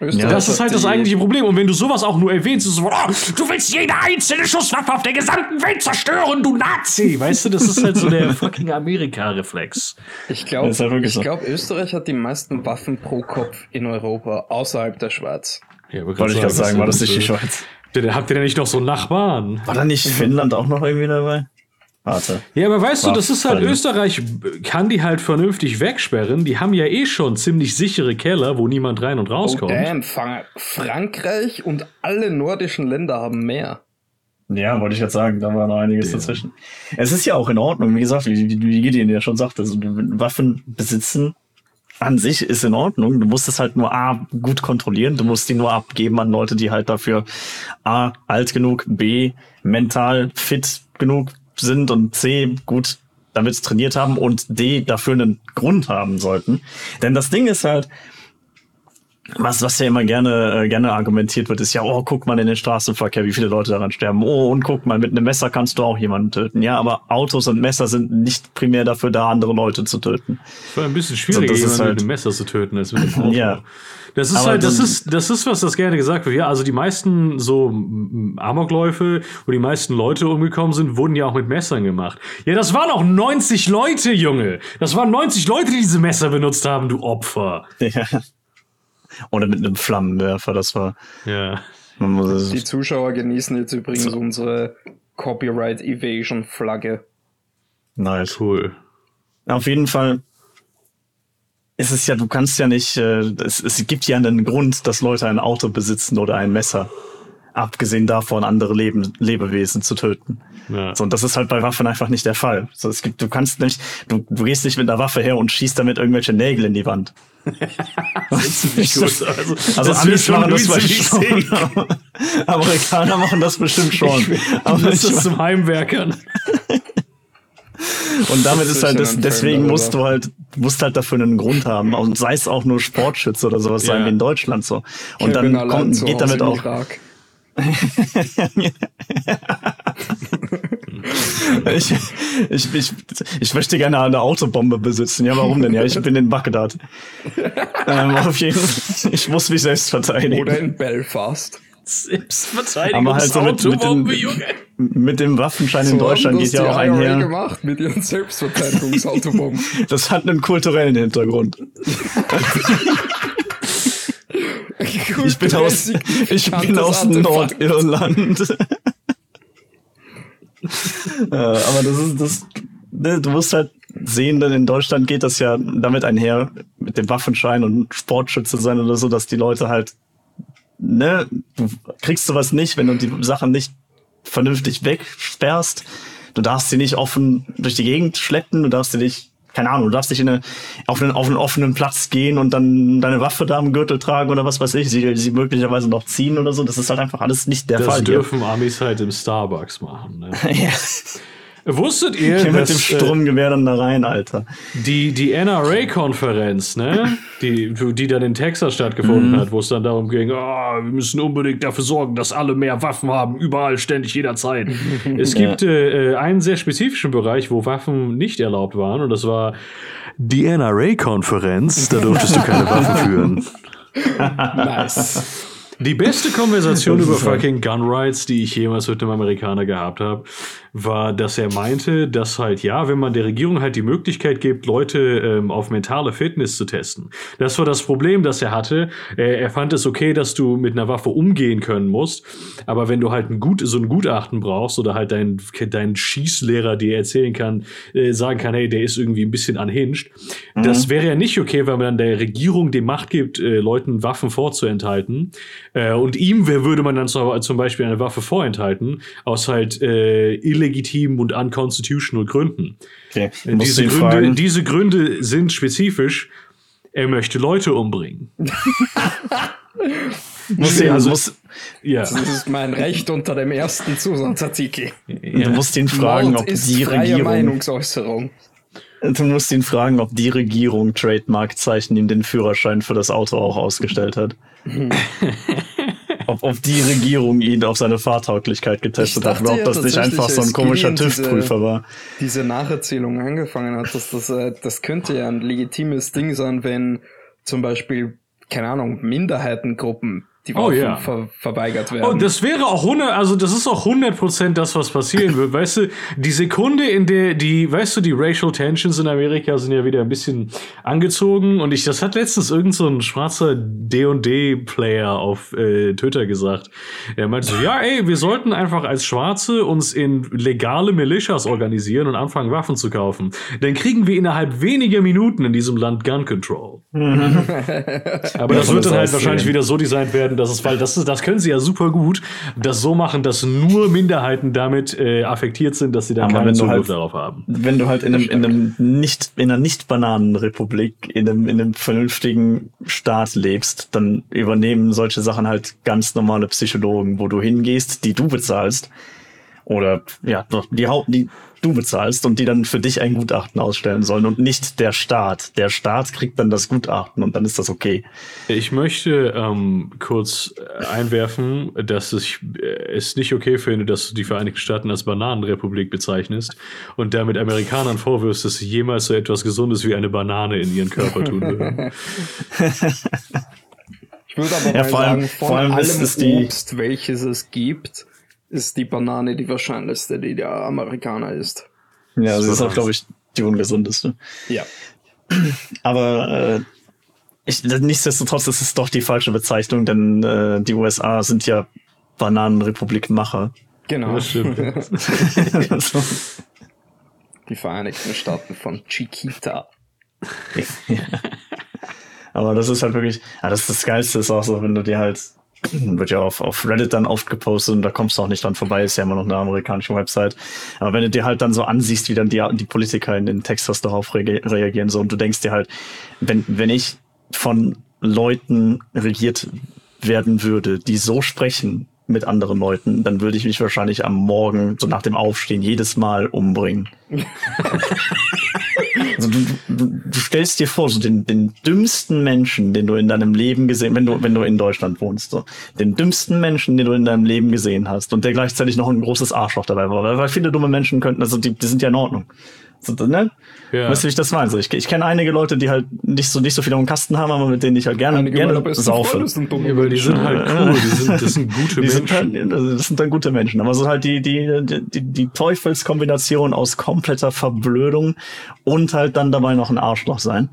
Österreich Das ist hat halt das eigentliche Problem. Und wenn du sowas auch nur erwähnst, ist es so, oh, du willst jede einzelne Schusswaffe auf der gesamten Welt zerstören, du Nazi! Weißt du, das ist halt so der <laughs> fucking Amerika-Reflex. Ich glaube, Das ist ja wirklich ich so. glaub, Österreich hat die meisten Waffen pro Kopf in Europa, außerhalb der Schweiz. Ja, Wollte ich gerade sagen, war das nicht die Schweiz? Habt ihr denn nicht noch so Nachbarn? War da nicht Finnland auch noch irgendwie dabei? Warte. Ja, aber weißt du, das ist halt. Österreich, kann die halt vernünftig wegsperren. Die haben ja eh schon ziemlich sichere Keller, wo niemand rein und Oh rauskommt. damn, Fang- Frankreich und alle nordischen Länder haben mehr. Ja, wollte ich jetzt sagen, da war noch einiges Ja. dazwischen. Es ist ja auch in Ordnung, wie gesagt, wie, wie wie Gideon ja schon sagte, also Waffen besitzen an sich ist in Ordnung. Du musst es halt nur A, gut kontrollieren, du musst die nur abgeben an Leute, die halt dafür A, alt genug, B, mental fit genug sind und C, gut damit trainiert haben und D, dafür einen Grund haben sollten. Denn das Ding ist halt, was, was ja immer gerne, äh, gerne argumentiert wird, ist ja, oh, guck mal in den Straßenverkehr, wie viele Leute daran sterben. Oh, und guck mal, mit einem Messer kannst du auch jemanden töten. Ja, aber Autos und Messer sind nicht primär dafür da, andere Leute zu töten. Es war ein bisschen schwieriger, So, das jemanden halt- mit dem Messer zu töten, als mit dem <laughs> Auto. Ja. Das ist Aber halt, das ist, das ist, was das gerne gesagt wird. Ja, also die meisten so Amokläufe, wo die meisten Leute umgekommen sind, wurden ja auch mit Messern gemacht. Ja, das waren auch 90 Leute, Junge. Das waren 90 Leute, die diese Messer benutzt haben, du Opfer. Ja. Oder mit einem Flammenwerfer, das war. Ja. Man muss es, Die Zuschauer genießen jetzt übrigens unsere Copyright Evasion Flagge. nice. Cool. Auf jeden Fall ist es ja, du kannst ja nicht, äh, es, es gibt ja einen Grund, dass Leute ein Auto besitzen oder ein Messer. Abgesehen davon, andere Leben, Lebewesen zu töten. Ja. So, und das ist halt bei Waffen einfach nicht der Fall. So, es gibt, du kannst nicht, du, du gehst nicht mit einer Waffe her und schießt damit irgendwelche Nägel in die Wand. <laughs> Ziemlich gut. Also, Also das Amis machen das vielleicht schon. <laughs> Amerikaner machen das bestimmt schon. Aber Das ich, ist zum Heimwerkern. <laughs> und damit Das ist halt, das, ein Film deswegen musst darüber. du halt, musst halt dafür einen Grund haben. Und sei es auch nur Sportschütze oder sowas sein Ja. wie in Deutschland so. Und Kevin dann kommt, geht Hause damit auch, ich, ich, ich, ich möchte gerne eine Autobombe besitzen. Ja, warum denn? Ja, ich bin in Bagdad. ähm, auf jeden Fall, ich muss mich selbst verteidigen. Oder in Belfast. Aber halt so mit, mit, dem, Junge. mit dem Waffenschein in So Deutschland haben geht ja auch IRA einher. gemacht mit ihren Selbstverteidigungsautobomben. <laughs> Das hat einen kulturellen Hintergrund. <laughs> Ich bin aus, ich bin aus Nordirland. <laughs> Äh, aber das ist das. ne, Du musst halt sehen, denn in Deutschland geht das ja damit einher, mit dem Waffenschein und Sportschütze sein oder so, dass die Leute halt, ne, du kriegst sowas nicht, wenn du die Sachen nicht vernünftig wegsperrst. Du darfst sie nicht offen durch die Gegend schleppen, du darfst sie nicht, keine Ahnung, du darfst nicht in eine, auf, einen, auf einen offenen Platz gehen und dann deine Waffe da am Gürtel tragen oder was weiß ich, sie, sie möglicherweise noch ziehen oder so. Das ist halt einfach alles nicht der Das Fall. hier. dürfen Amis halt im Starbucks machen. Ne? <laughs> ja. Wusstet ihr, Geh mit dem äh, Sturmgewehr dann da rein, Alter. die, die NRA-Konferenz, ne? <laughs> die, die dann in Texas stattgefunden hat, wo es dann darum ging, ah, wir müssen unbedingt dafür sorgen, dass alle mehr Waffen haben, überall, ständig, jederzeit. <laughs> es gibt äh, äh, einen sehr spezifischen Bereich, wo Waffen nicht erlaubt waren, und das war die NRA-Konferenz. Da durftest du keine <laughs> Waffen führen. Nice. Die beste Konversation über fucking Gun Rights, die ich jemals mit einem Amerikaner gehabt habe, war, dass er meinte, dass halt, ja, wenn man der Regierung halt die Möglichkeit gibt, Leute ähm, auf mentale Fitness zu testen. Das war das Problem, das er hatte. Er, er fand es okay, dass du mit einer Waffe umgehen können musst, aber wenn du halt ein gut, so ein Gutachten brauchst oder halt dein, dein Schießlehrer dir erzählen kann, äh, sagen kann, hey, der ist irgendwie ein bisschen unhinged, das wäre ja nicht okay, weil man der Regierung die Macht gibt, äh, Leuten Waffen vorzuenthalten. Äh, und ihm wer- würde man dann zum Beispiel eine Waffe vorenthalten, aus halt äh, illegitimen und unconstitutional Gründen. Okay. Äh, Diese Gründe, diese Gründe sind spezifisch. Er möchte Leute umbringen. <laughs> <laughs> musst ihn, also- musst, Ja. Das ist mein Recht unter dem ersten Zusatzartikel. Du musst ihn fragen, Mord ob ist die freie Regierung. Meinungsäußerung. Du musst ihn fragen, ob die Regierung Trademarkzeichen ihm den Führerschein für das Auto auch ausgestellt hat. Ob, ob die Regierung ihn auf seine Fahrtauglichkeit getestet Ich hat oder ob dachte das ja nicht einfach so ein komischer TÜV-Prüfer war. diese Nacherzählung angefangen hat, dass das, äh, das könnte ja ein legitimes Ding sein, wenn zum Beispiel, keine Ahnung, Minderheitengruppen, die Oh, Waffen ja. ver verweigert werden. Oh, das wäre auch 100, also das ist auch 100% das, was passieren wird. Weißt du, die Sekunde, in der die, weißt du, die Racial Tensions in Amerika sind ja wieder ein bisschen angezogen und ich, das hat letztens irgend so ein schwarzer D&D-Player auf äh, Twitter gesagt. Er meinte so, ja, ey, wir sollten einfach als Schwarze uns in legale Militias organisieren und anfangen, Waffen zu kaufen. Dann kriegen wir innerhalb weniger Minuten in diesem Land Gun Control. Aber das wird dann halt wahrscheinlich sehen. wieder so designt werden, dass es, weil das, ist, das können sie ja super gut, das so machen, dass nur Minderheiten damit äh, affektiert sind, dass sie dann Aber keinen Zugriff halt- darauf haben. Wenn du halt in einem, in einem nicht, in einer Nicht-Bananenrepublik, in einem, in einem vernünftigen Staat lebst, dann übernehmen solche Sachen halt ganz normale Psychologen, wo du hingehst, die du bezahlst. Oder, ja, die Haupt, die du bezahlst und die dann für dich ein Gutachten ausstellen sollen und nicht der Staat. Der Staat kriegt dann das Gutachten und dann ist das okay. Ich möchte ähm, kurz äh, einwerfen, dass ich äh, es nicht okay finde, dass du die Vereinigten Staaten als Bananenrepublik bezeichnest und damit Amerikanern vorwirfst, dass sie jemals so etwas Gesundes wie eine Banane in ihren Körper tun würden. <laughs> Ich würde aber Ja, mal vor allem- sagen, von vor allem ist allem es die- Obst, welches es gibt, ist die Banane die wahrscheinlichste, die der Amerikaner isst. Ja, das So ist auch, <laughs> glaube ich, die ungesundeste. Ja. Aber äh, ich, nichtsdestotrotz ist es doch die falsche Bezeichnung, denn äh, die USA sind ja Bananenrepublik-Macher. Genau. Das stimmt. Also, <laughs> <laughs> Die Vereinigten Staaten von Chiquita. Aber das ist halt wirklich, ja, das ist das Geilste ist auch so, wenn du dir halt, <clears throat> wird ja auf, auf Reddit dann oft gepostet und da kommst du auch nicht dran vorbei, ist ja immer noch eine amerikanische Website. Aber wenn du dir halt dann so ansiehst, wie dann die, die Politiker in, in Texas darauf reagieren, so, und du denkst dir halt, wenn, wenn ich von Leuten regiert werden würde, die so sprechen mit anderen Leuten, dann würde ich mich wahrscheinlich am Morgen, so nach dem Aufstehen, jedes Mal umbringen. <laughs> Also du, du, du stellst dir vor, so den, den dümmsten Menschen, den du in deinem Leben gesehen, wenn du, wenn du in Deutschland wohnst, so, den dümmsten Menschen, den du in deinem Leben gesehen hast und der gleichzeitig noch ein großes Arschloch dabei war, weil, viele dumme Menschen könnten, also die, die sind ja in Ordnung. So, ne? Ja. Weißt du, wie ich das meine? So, ich, ich kenne einige Leute, die halt nicht so, nicht so viel auf dem Kasten haben, aber mit denen ich halt gerne, Einige gerne saufe. Freunde sind dumme Ja, weil die sind halt cool, die sind, das sind gute Die Menschen. sind halt, das sind dann gute Menschen. Aber so halt die, die, die, die Teufelskombination aus kompletter Verblödung und halt dann dabei noch ein Arschloch sein.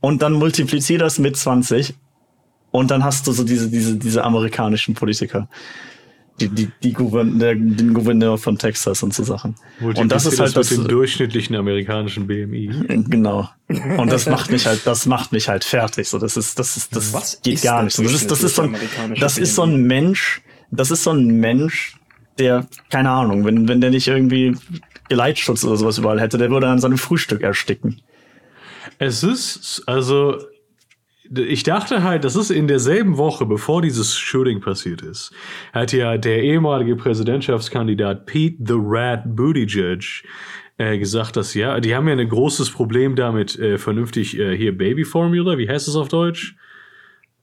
Und dann multiplizier das mit 20 und dann hast du so diese, diese, diese amerikanischen Politiker. Die, die, die Gouverneur, der, den Gouverneur von Texas und so Sachen. Und das ist halt mit das, dem durchschnittlichen amerikanischen BMI. Genau. Und das <laughs> macht mich halt, das macht mich halt fertig. So, das ist, das ist, das Was geht ist gar nicht. So, das ist, das ist so ein, das ist so ein Mensch, das ist so ein Mensch, der, keine Ahnung, wenn, wenn der nicht irgendwie Geleitschutz oder sowas überall hätte, der würde an seinem Frühstück ersticken. Es ist, also, ich dachte halt, das ist in derselben Woche, bevor dieses Shooting passiert ist, hat ja der ehemalige Präsidentschaftskandidat Pete the Rat Buttigieg äh, gesagt, dass ja, die haben ja ein großes Problem damit, äh, vernünftig äh, hier Baby Formula, wie heißt es auf Deutsch?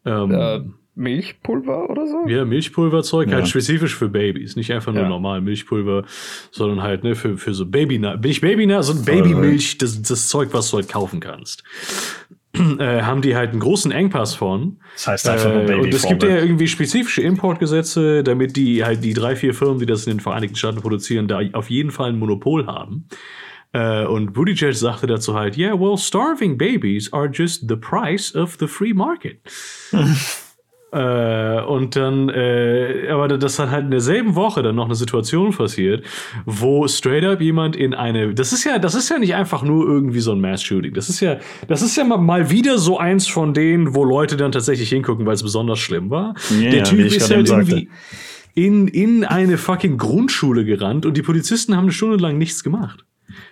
Ähm, Äh, Milchpulver oder so? ja, Milchpulverzeug, Ja. halt spezifisch für Babys. Nicht einfach nur Ja. normal Milchpulver, sondern halt ne, für, für so Babynah. Nicht Babynah, sondern Babymilch, das, das Zeug, was du halt kaufen kannst. <clears throat> äh, haben die halt einen großen Engpass von. Das heißt einfach nur Äh, Baby und es gibt ja irgendwie spezifische Importgesetze, damit die halt die drei, vier Firmen, die das in den Vereinigten Staaten produzieren, da auf jeden Fall ein Monopol haben. Äh, und Buttigieg sagte dazu halt, yeah, well, starving babies are just the price of the free market. <laughs> Äh, und dann, äh, aber das dann halt in derselben Woche dann noch eine Situation passiert, wo straight up jemand in eine, das ist ja, das ist ja nicht einfach nur irgendwie so ein Mass-Shooting. Das ist ja, das ist ja mal, mal wieder so eins von denen, wo Leute dann tatsächlich hingucken, weil es besonders schlimm war. Ja, Der Typ ist halt irgendwie in, in eine fucking Grundschule gerannt und die Polizisten haben eine Stunde lang nichts gemacht.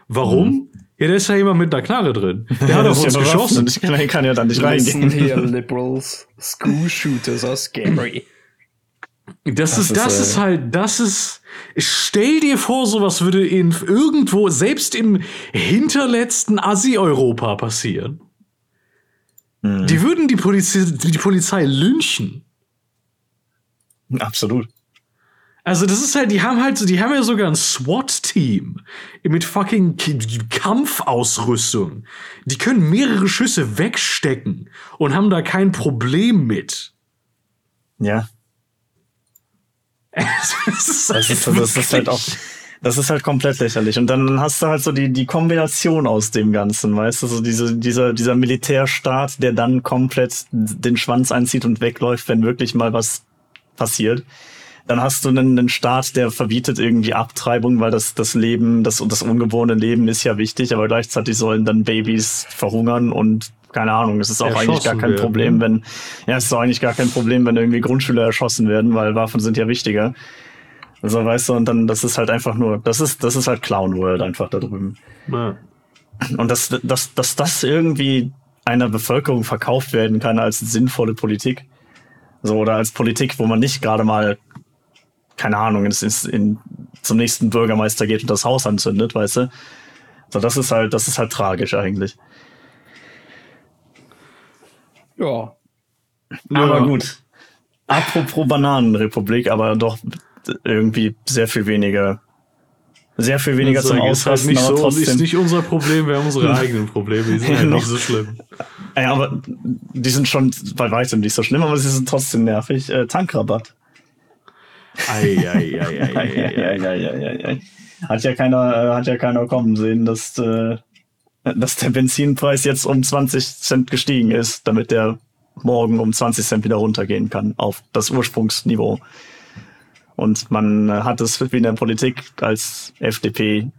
Warum? <laughs> Ja, da ist ja jemand mit einer Knarre drin. Der hat auf Das uns ist ja geschossen. Ich kann, kann ja dann nicht Listen reingehen. here, <laughs> Liberals. School shooters are scary. Das, ist, ist, das äh, ist halt, das ist. Stell dir vor, sowas würde in irgendwo, selbst im hinterletzten Assi-Europa passieren. Mhm. Die würden die Polizei, die Polizei lynchen. Absolut. Also, das ist halt, die haben halt so, die haben ja sogar ein SWAT-Team mit fucking Kampfausrüstung. Die können mehrere Schüsse wegstecken und haben da kein Problem mit. Ja. <laughs> das ist, Das ist, das ist halt auch, das ist halt komplett lächerlich. Und dann hast du halt so die, die Kombination aus dem Ganzen, weißt du, so diese, dieser, dieser Militärstaat, der dann komplett den Schwanz einzieht und wegläuft, wenn wirklich mal was passiert. Dann hast du einen, einen Staat, der verbietet irgendwie Abtreibung, weil das, das Leben, das, das ungeborene Leben ist ja wichtig, aber gleichzeitig sollen dann Babys verhungern und keine Ahnung, es ist auch eigentlich gar kein werden. Problem, wenn, ja, es ist auch eigentlich gar kein Problem, wenn irgendwie Grundschüler erschossen werden, weil Waffen sind ja wichtiger. Also weißt du, und dann, das ist halt einfach nur, das ist, das ist halt Clown World einfach da drüben. Ja. Und dass, dass, dass das irgendwie einer Bevölkerung verkauft werden kann als sinnvolle Politik. So, oder als Politik, wo man nicht gerade mal, keine Ahnung, ins, ins, in, zum nächsten Bürgermeister geht und das Haus anzündet, weißt du? So, das ist halt, das ist halt tragisch eigentlich. Ja. Aber gut. Apropos Bananenrepublik, aber doch irgendwie sehr viel weniger, sehr viel weniger zum Das ist halt nicht aber so, trotzdem. ist nicht unser Problem, wir haben unsere <laughs> eigenen Probleme, die sind halt nicht so schlimm. Ja, aber die sind schon bei weitem nicht so schlimm, aber sie sind trotzdem nervig. Äh, Tankrabatt. Hat ja keiner, äh, hat ja keiner kommen sehen, dass, äh, dass der Benzinpreis jetzt um 20 Cent gestiegen ist, damit der morgen um 20 Cent wieder runtergehen kann auf das Ursprungsniveau. Und man hat es wie in der Politik als FDP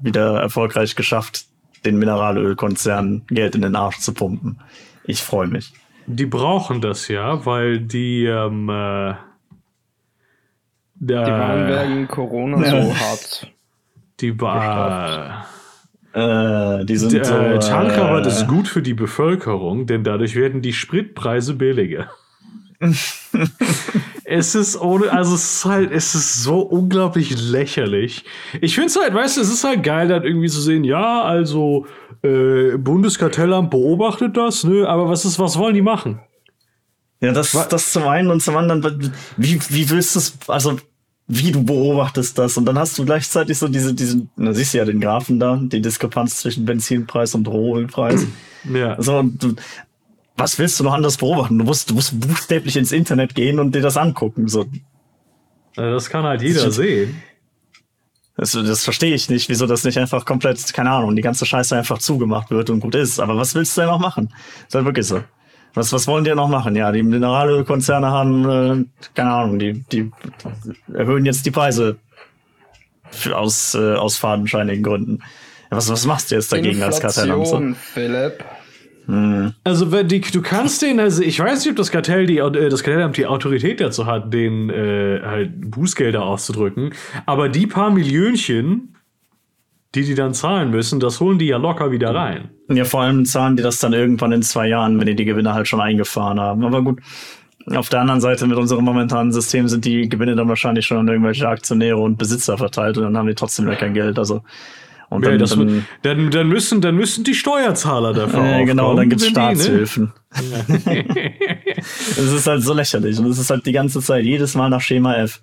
wieder erfolgreich geschafft, den Mineralölkonzernen Geld in den Arsch zu pumpen. Ich freue mich. Die brauchen das ja, weil die, ähm, äh, Die waren wegen Corona Ja. <laughs> so hart. die ba Äh, die sind so, äh, Tankrabatt äh, ist gut für die Bevölkerung, denn dadurch werden die Spritpreise billiger. <laughs> es ist ohne, also es ist halt, es ist so unglaublich lächerlich. Ich finde es halt, weißt du, es ist halt geil, dann irgendwie zu sehen, ja, also äh, Bundeskartellamt beobachtet das, ne, aber was ist, was wollen die machen? Ja, das, das zum einen und zum anderen, wie, wie willst du es, also wie du beobachtest das und dann hast du gleichzeitig so diese, diesen, da siehst du ja den Graphen da, die Diskrepanz zwischen Benzinpreis und Rohölpreis. <clears throat> Ja. so, und du, was willst du noch anders beobachten? Du musst, du musst buchstäblich ins Internet gehen und dir das angucken. So, das kann halt jeder Das- sehen. das, das verstehe ich nicht, wieso das nicht einfach komplett, keine Ahnung, die ganze Scheiße einfach zugemacht wird und gut ist. Aber was willst du denn noch machen? Ist halt wirklich so. Was, was wollen die noch machen? Ja, die Mineralölkonzerne haben, äh, keine Ahnung, die, die erhöhen jetzt die Preise für, aus, äh, aus fadenscheinigen Gründen. Was, was machst du jetzt dagegen als Kartellamt? So? Inflation, Philipp. Also wenn die, du kannst den, also ich weiß nicht, ob das Kartell die, äh, das Kartellamt die Autorität dazu hat, den äh, halt Bußgelder auszudrücken, aber die paar Millionchen, die die dann zahlen müssen, das holen die ja locker wieder rein. Ja, vor allem zahlen die das dann irgendwann in zwei Jahren, wenn die die Gewinne halt schon eingefahren haben. Aber gut, auf der anderen Seite mit unserem momentanen System sind die Gewinne dann wahrscheinlich schon an irgendwelche Aktionäre und Besitzer verteilt und dann haben die trotzdem wieder kein Geld. Also und Ja, dann, das, dann, dann, dann, müssen, dann müssen die Steuerzahler dafür äh, genau, dann gibt's ne? Staatshilfen. <laughs> Es ist halt so lächerlich und es ist halt die ganze Zeit jedes Mal nach Schema F.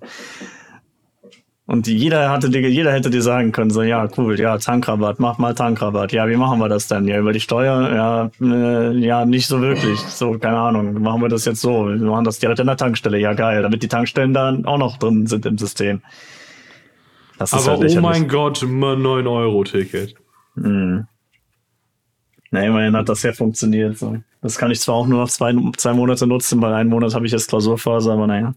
Und jeder hatte dir, jeder hätte dir sagen können, so, ja, cool, ja, Tankrabatt, mach mal Tankrabatt. Ja, wie machen wir das denn? Ja, über die Steuer? Ja, äh, ja, nicht so wirklich. So, keine Ahnung, machen wir das jetzt so. Wir machen das direkt an der Tankstelle. Ja, geil, damit die Tankstellen dann auch noch drin sind im System. Das ist Aber halt oh mein Gott, immer 9-Euro-Ticket. Mhm. Na, immerhin hat das ja funktioniert. So. Das kann ich zwar auch nur noch zwei, zwei Monate nutzen, weil einen Monat habe ich jetzt Klausurphase, aber naja.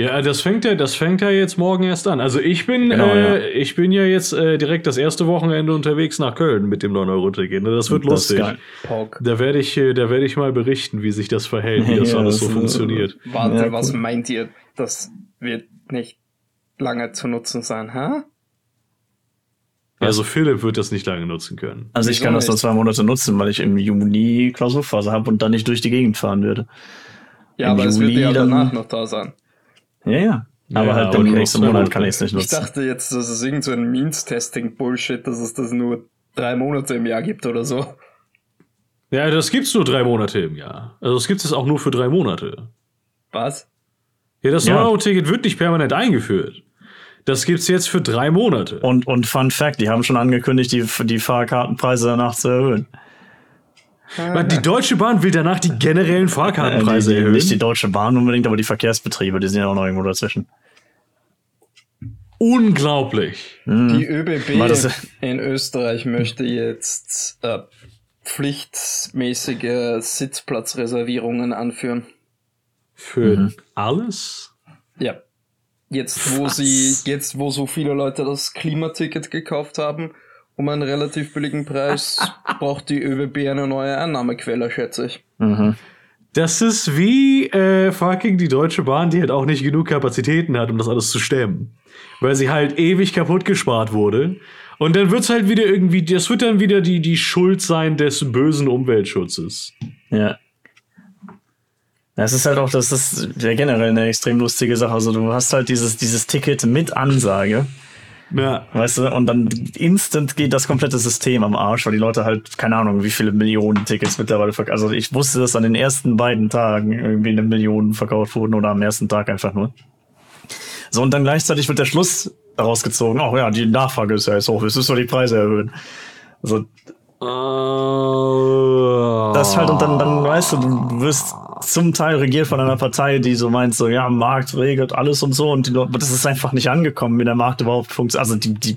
Ja, das fängt ja, das fängt ja jetzt morgen erst an. Also ich bin, Genau, äh, ich bin ja jetzt äh, direkt das erste Wochenende unterwegs nach Köln mit dem 9-Euro-Ticket. ne? Das wird Das lustig. Da werde ich, äh, da werde ich mal berichten, wie sich das verhält, wie <laughs> das Ja, alles so das ist, äh, funktioniert. Warte, Ja, was cool. meint ihr? Das wird nicht lange zu nutzen sein, hä? Also Philipp wird das nicht lange nutzen können. Also ich kann das nur zwei Monate nutzen, weil ich im Juni Klausurphase habe und dann nicht durch die Gegend fahren würde. Ja, Im aber es wird Juli ja dann- danach noch da sein. Ja, ja. Aber Ja, halt im nächsten Monat Monate. kann ich es nicht Ich nutzen. dachte jetzt, das ist irgend so ein Means-Testing-Bullshit, dass es das nur drei Monate im Jahr gibt oder so. Ja, das gibt's nur drei Monate im Jahr. Also das gibt es auch nur für drei Monate. Was? Ja, das Ja. 9-Euro-Ticket wird nicht permanent eingeführt. Das gibt's jetzt für drei Monate. Und, und Fun Fact, die haben schon angekündigt, die, die Fahrkartenpreise danach zu erhöhen. Die Deutsche Bahn will danach die generellen Fahrkartenpreise Äh, erhöhen. nicht die Deutsche Bahn unbedingt, aber die Verkehrsbetriebe, die sind ja auch noch irgendwo dazwischen. Unglaublich. Die ÖBB in Österreich möchte jetzt äh, pflichtmäßige Sitzplatzreservierungen anführen. Für Mhm. alles? Ja. Jetzt, wo Was? sie, jetzt, wo so viele Leute das Klimaticket gekauft haben, um einen relativ billigen Preis, <laughs> braucht die ÖBB eine neue Einnahmequelle, schätze ich. Mhm. Das ist wie äh, fucking die Deutsche Bahn, die halt auch nicht genug Kapazitäten hat, um das alles zu stemmen. Weil sie halt ewig kaputt gespart wurde. Und dann wird's halt wieder irgendwie, das wird dann wieder die, die Schuld sein des bösen Umweltschutzes. Ja. Das ist halt auch, das ist ja generell eine extrem lustige Sache. Also du hast halt dieses, dieses Ticket mit Ansage, Ja. weißt du, und dann instant geht das komplette System am Arsch, weil die Leute halt, keine Ahnung, wie viele Millionen Tickets mittlerweile verkaufen. Also ich wusste, dass an den ersten beiden Tagen irgendwie eine Million verkauft wurden oder am ersten Tag einfach nur. So, und dann gleichzeitig wird der Schluss rausgezogen. Oh ja, die Nachfrage ist ja jetzt hoch, es ist doch die Preise erhöhen. Also, das halt, und dann, dann weißt du, du wirst zum Teil regiert von einer Partei, die so meint, so, ja, Markt regelt alles und so, und die, Leute- das ist einfach nicht angekommen, wie der Markt überhaupt funktioniert. Also die, die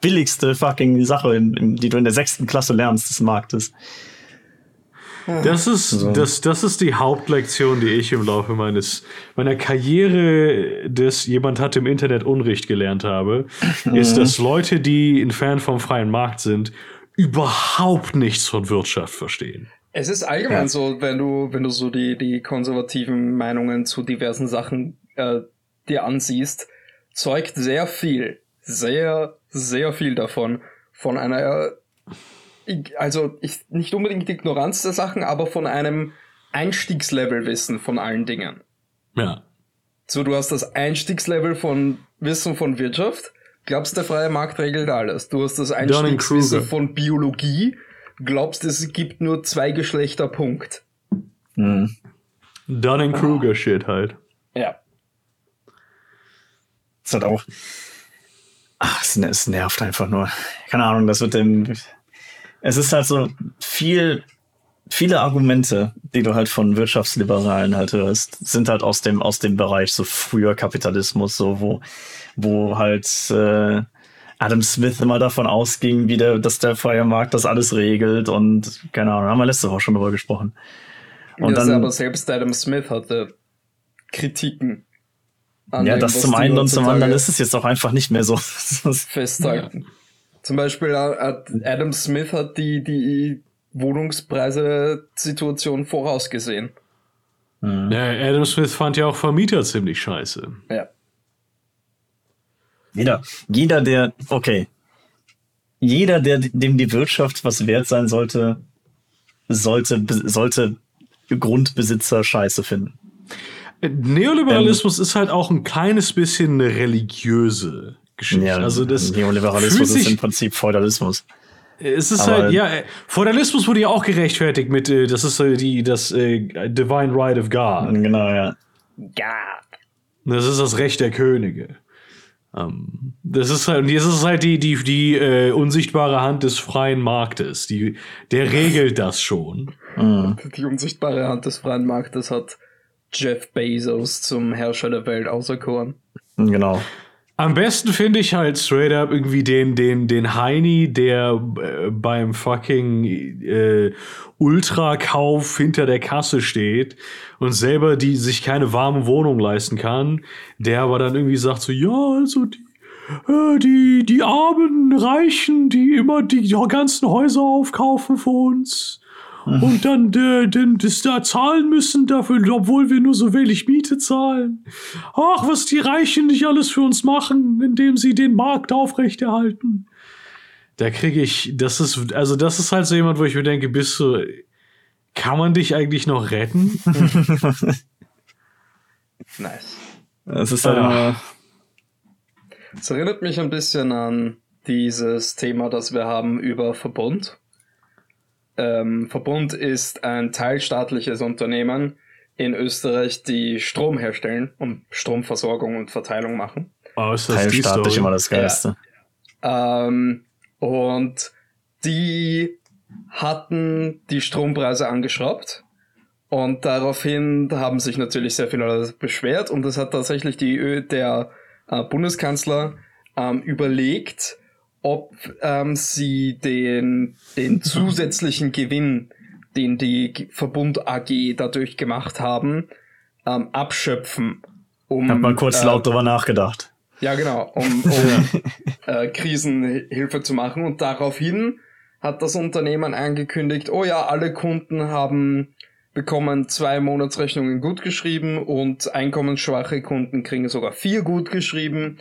billigste fucking Sache, in, in, die du in der sechsten Klasse lernst, des Marktes. Das ist, das, das ist die Hauptlektion, die ich im Laufe meines, meiner Karriere des jemand hat im Internet Unrecht gelernt habe, <laughs> ist, dass Leute, die ein Fan vom freien Markt sind, überhaupt nichts von Wirtschaft verstehen. Es ist allgemein so, wenn du, wenn du so die, die konservativen Meinungen zu diversen Sachen äh, dir ansiehst, zeugt sehr viel, sehr, sehr viel davon von einer, ich- also ich, nicht unbedingt Ignoranz der Sachen, aber von einem Einstiegslevelwissen von allen Dingen. Ja. So, du hast das Einstiegslevel von Wissen von Wirtschaft, glaubst, der freie Markt regelt alles. Du hast das Einstiegswissen von Biologie, glaubst, es gibt nur zwei Geschlechter, Punkt. Mhm. Dunning-Kruger-Shit halt. Ja. Das hat auch. Ach, es, es nervt einfach nur. Keine Ahnung, das wird dem. Es ist halt so viel, viele Argumente, die du halt von Wirtschaftsliberalen halt hörst, sind halt aus dem, aus dem Bereich so früher Kapitalismus, so wo, wo halt äh, Adam Smith immer davon ausging, wie der, dass der freie Markt das alles regelt und keine Ahnung, haben wir letzte Woche schon drüber gesprochen. Und das dann, aber selbst Adam Smith hatte Kritiken an ja, dem, das zum einen und zum anderen ist es jetzt auch einfach nicht mehr so. <laughs> festhalten. Zum Beispiel hat Adam Smith hat die, die Wohnungspreise-Situation vorausgesehen. Mhm. Ja, Adam Smith fand ja auch Vermieter ziemlich scheiße. Ja. Jeder, jeder, der, okay. Jeder, der, dem die Wirtschaft was wert sein sollte, sollte, sollte Grundbesitzer scheiße finden. Neoliberalismus ist halt auch ein kleines bisschen eine religiöse Geschichte. also das Neoliberalismus ist im Prinzip Feudalismus. es ist aber- halt, ja, Feudalismus wurde ja auch gerechtfertigt mit, äh, das ist die, das äh, Divine Right of God. Genau, ja. God. Das ist das Recht der Könige. Ähm, das ist halt, das ist halt die, die, die äh, unsichtbare Hand des freien Marktes. Die, der regelt das schon. Mhm. Die unsichtbare Hand des freien Marktes hat Jeff Bezos zum Herrscher der Welt auserkoren. Genau. Am besten finde ich halt straight up irgendwie den, den, den Heini, der äh, beim fucking äh, Ultrakauf hinter der Kasse steht und selber die sich keine warme Wohnung leisten kann, der aber dann irgendwie sagt so, ja, also die, äh, die, die armen Reichen, die immer die ganzen Häuser aufkaufen für uns. Und dann äh, denn das da zahlen müssen dafür, obwohl wir nur so wenig Miete zahlen. Ach, was die Reichen nicht alles für uns machen, indem sie den Markt aufrechterhalten. Da kriege ich, das ist, also das ist halt so jemand, wo ich mir denke, bist du, kann man dich eigentlich noch retten? <laughs> Nice. Es ist halt Ah. immer, Es erinnert mich ein bisschen an dieses Thema, das wir haben über Verbund. Ähm, Verbund ist ein teilstaatliches Unternehmen in Österreich, die Strom herstellen und Stromversorgung und Verteilung machen. Oh, ist das teilstaatlich immer das Geilste. Ähm, und die hatten die Strompreise angeschraubt. Und daraufhin haben sich natürlich sehr viele Leute beschwert und es hat tatsächlich die, der äh, Bundeskanzler ähm, überlegt, ob ähm, sie den, den zusätzlichen Gewinn, den die Verbund AG dadurch gemacht haben, ähm, abschöpfen. Um, Hab mal kurz äh, laut drüber nachgedacht. Ja, genau, um, <laughs> um äh, Krisenhilfe zu machen. Und daraufhin hat das Unternehmen angekündigt, oh ja, alle Kunden haben bekommen zwei Monatsrechnungen gut geschrieben und einkommensschwache Kunden kriegen sogar vier gut geschrieben.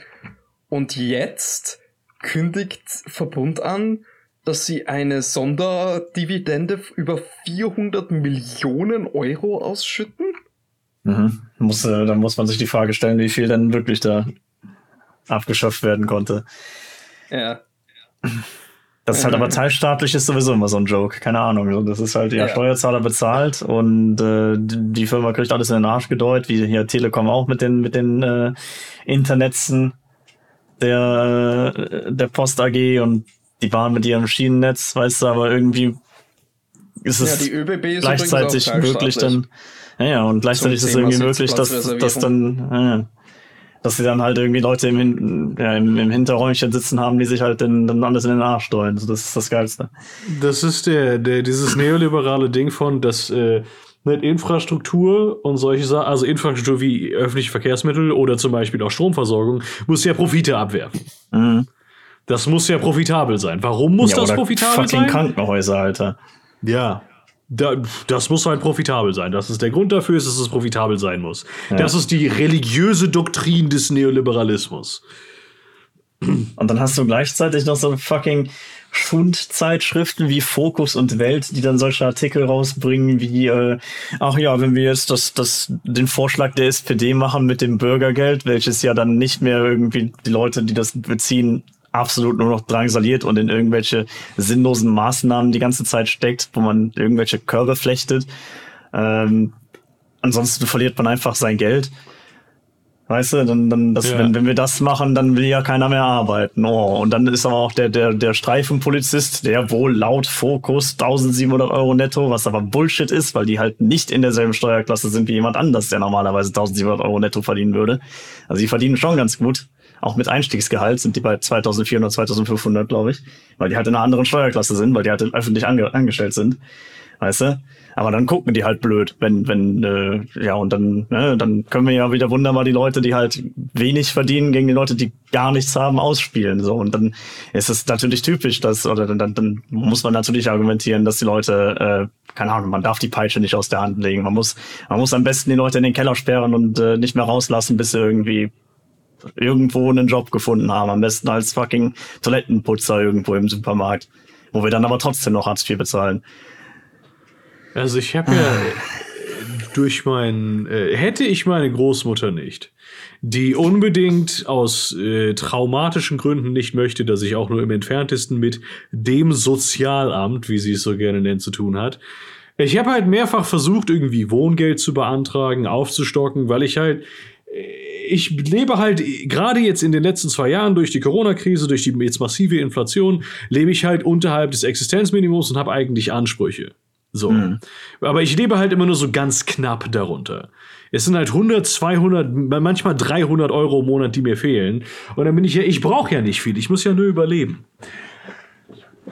Und jetzt kündigt Verbund an, dass sie eine Sonderdividende über 400 Millionen Euro ausschütten? Mhm. Muss, äh, dann muss man sich die Frage stellen, wie viel denn wirklich da abgeschafft werden konnte. Ja. Das ist halt aber teilstaatlich ist sowieso immer so ein Joke. Keine Ahnung. Das ist halt, ja, ja. Steuerzahler bezahlt und äh, die Firma kriegt alles in den Arsch gedeutet, wie hier Telekom auch mit den, mit den äh, Internetzen der, äh, der Post AG und die waren mit ihrem Schienennetz, weißt du, aber irgendwie ist es ja, gleichzeitig möglich dann. Ja, ja, und gleichzeitig ist es irgendwie möglich, dass, dass dann, ja, dass sie dann halt irgendwie Leute im, ja, im, im Hinterräumchen sitzen haben, die sich halt dann, dann alles in den Arsch steuern. Also das ist das Geilste. Das ist der, der dieses neoliberale Ding von, dass äh, mit Infrastruktur und solche Sachen, also Infrastruktur wie öffentliche Verkehrsmittel oder zum Beispiel auch Stromversorgung, muss ja Profite abwerfen. Mhm. Das muss ja profitabel sein. Warum muss ja, das profitabel fucking sein? Krankenhäuser, Alter. Ja, da, das muss halt profitabel sein. Das ist der Grund dafür, dass es profitabel sein muss. Ja. Das ist die religiöse Doktrin des Neoliberalismus. Und dann hast du gleichzeitig noch so fucking Schundzeitschriften wie Fokus und Welt, die dann solche Artikel rausbringen wie, äh, ach ja, wenn wir jetzt das, das, den Vorschlag der SPD machen mit dem Bürgergeld, welches ja dann nicht mehr irgendwie die Leute, die das beziehen, absolut nur noch drangsaliert und in irgendwelche sinnlosen Maßnahmen die ganze Zeit steckt, wo man irgendwelche Körbe flechtet. Ähm, ansonsten verliert man einfach sein Geld. Weißt du, dann, dann das, ja. wenn, wenn wir das machen, dann will ja keiner mehr arbeiten. Oh, und dann ist aber auch der, der, der Streifenpolizist, der wohl laut Fokus 1700 Euro netto, was aber Bullshit ist, weil die halt nicht in derselben Steuerklasse sind wie jemand anders, der normalerweise 1700 Euro netto verdienen würde. Also die verdienen schon ganz gut auch mit Einstiegsgehalt sind die bei 2400, 2500, glaube ich, weil die halt in einer anderen Steuerklasse sind, weil die halt öffentlich ange angestellt sind, weißt du? Aber dann gucken die halt blöd, wenn, wenn, äh, ja, und dann, ne, dann können wir ja wieder wunderbar die Leute, die halt wenig verdienen, gegen die Leute, die gar nichts haben, ausspielen. So. Und dann ist es natürlich typisch, dass, oder dann, dann, dann muss man natürlich argumentieren, dass die Leute, äh, keine Ahnung, man darf die Peitsche nicht aus der Hand legen. Man muss, man muss am besten die Leute in den Keller sperren und äh, nicht mehr rauslassen, bis sie irgendwie irgendwo einen Job gefunden haben. Am besten als fucking Toilettenputzer irgendwo im Supermarkt. Wo wir dann aber trotzdem noch Hartz IV bezahlen. Also ich habe ja durch mein, äh, hätte ich meine Großmutter nicht, die unbedingt aus äh, traumatischen Gründen nicht möchte, dass ich auch nur im entferntesten mit dem Sozialamt, wie sie es so gerne nennt, zu tun hat. Ich habe halt mehrfach versucht, irgendwie Wohngeld zu beantragen, aufzustocken, weil ich halt ich lebe halt gerade jetzt in den letzten zwei Jahren durch die Corona-Krise, durch die jetzt massive Inflation, lebe ich halt unterhalb des Existenzminimums und habe eigentlich Ansprüche. So. Mhm. Aber ich lebe halt immer nur so ganz knapp darunter. Es sind halt 100, 200, manchmal 300 Euro im Monat, die mir fehlen. Und dann bin ich ja, ich brauche ja nicht viel, ich muss ja nur überleben.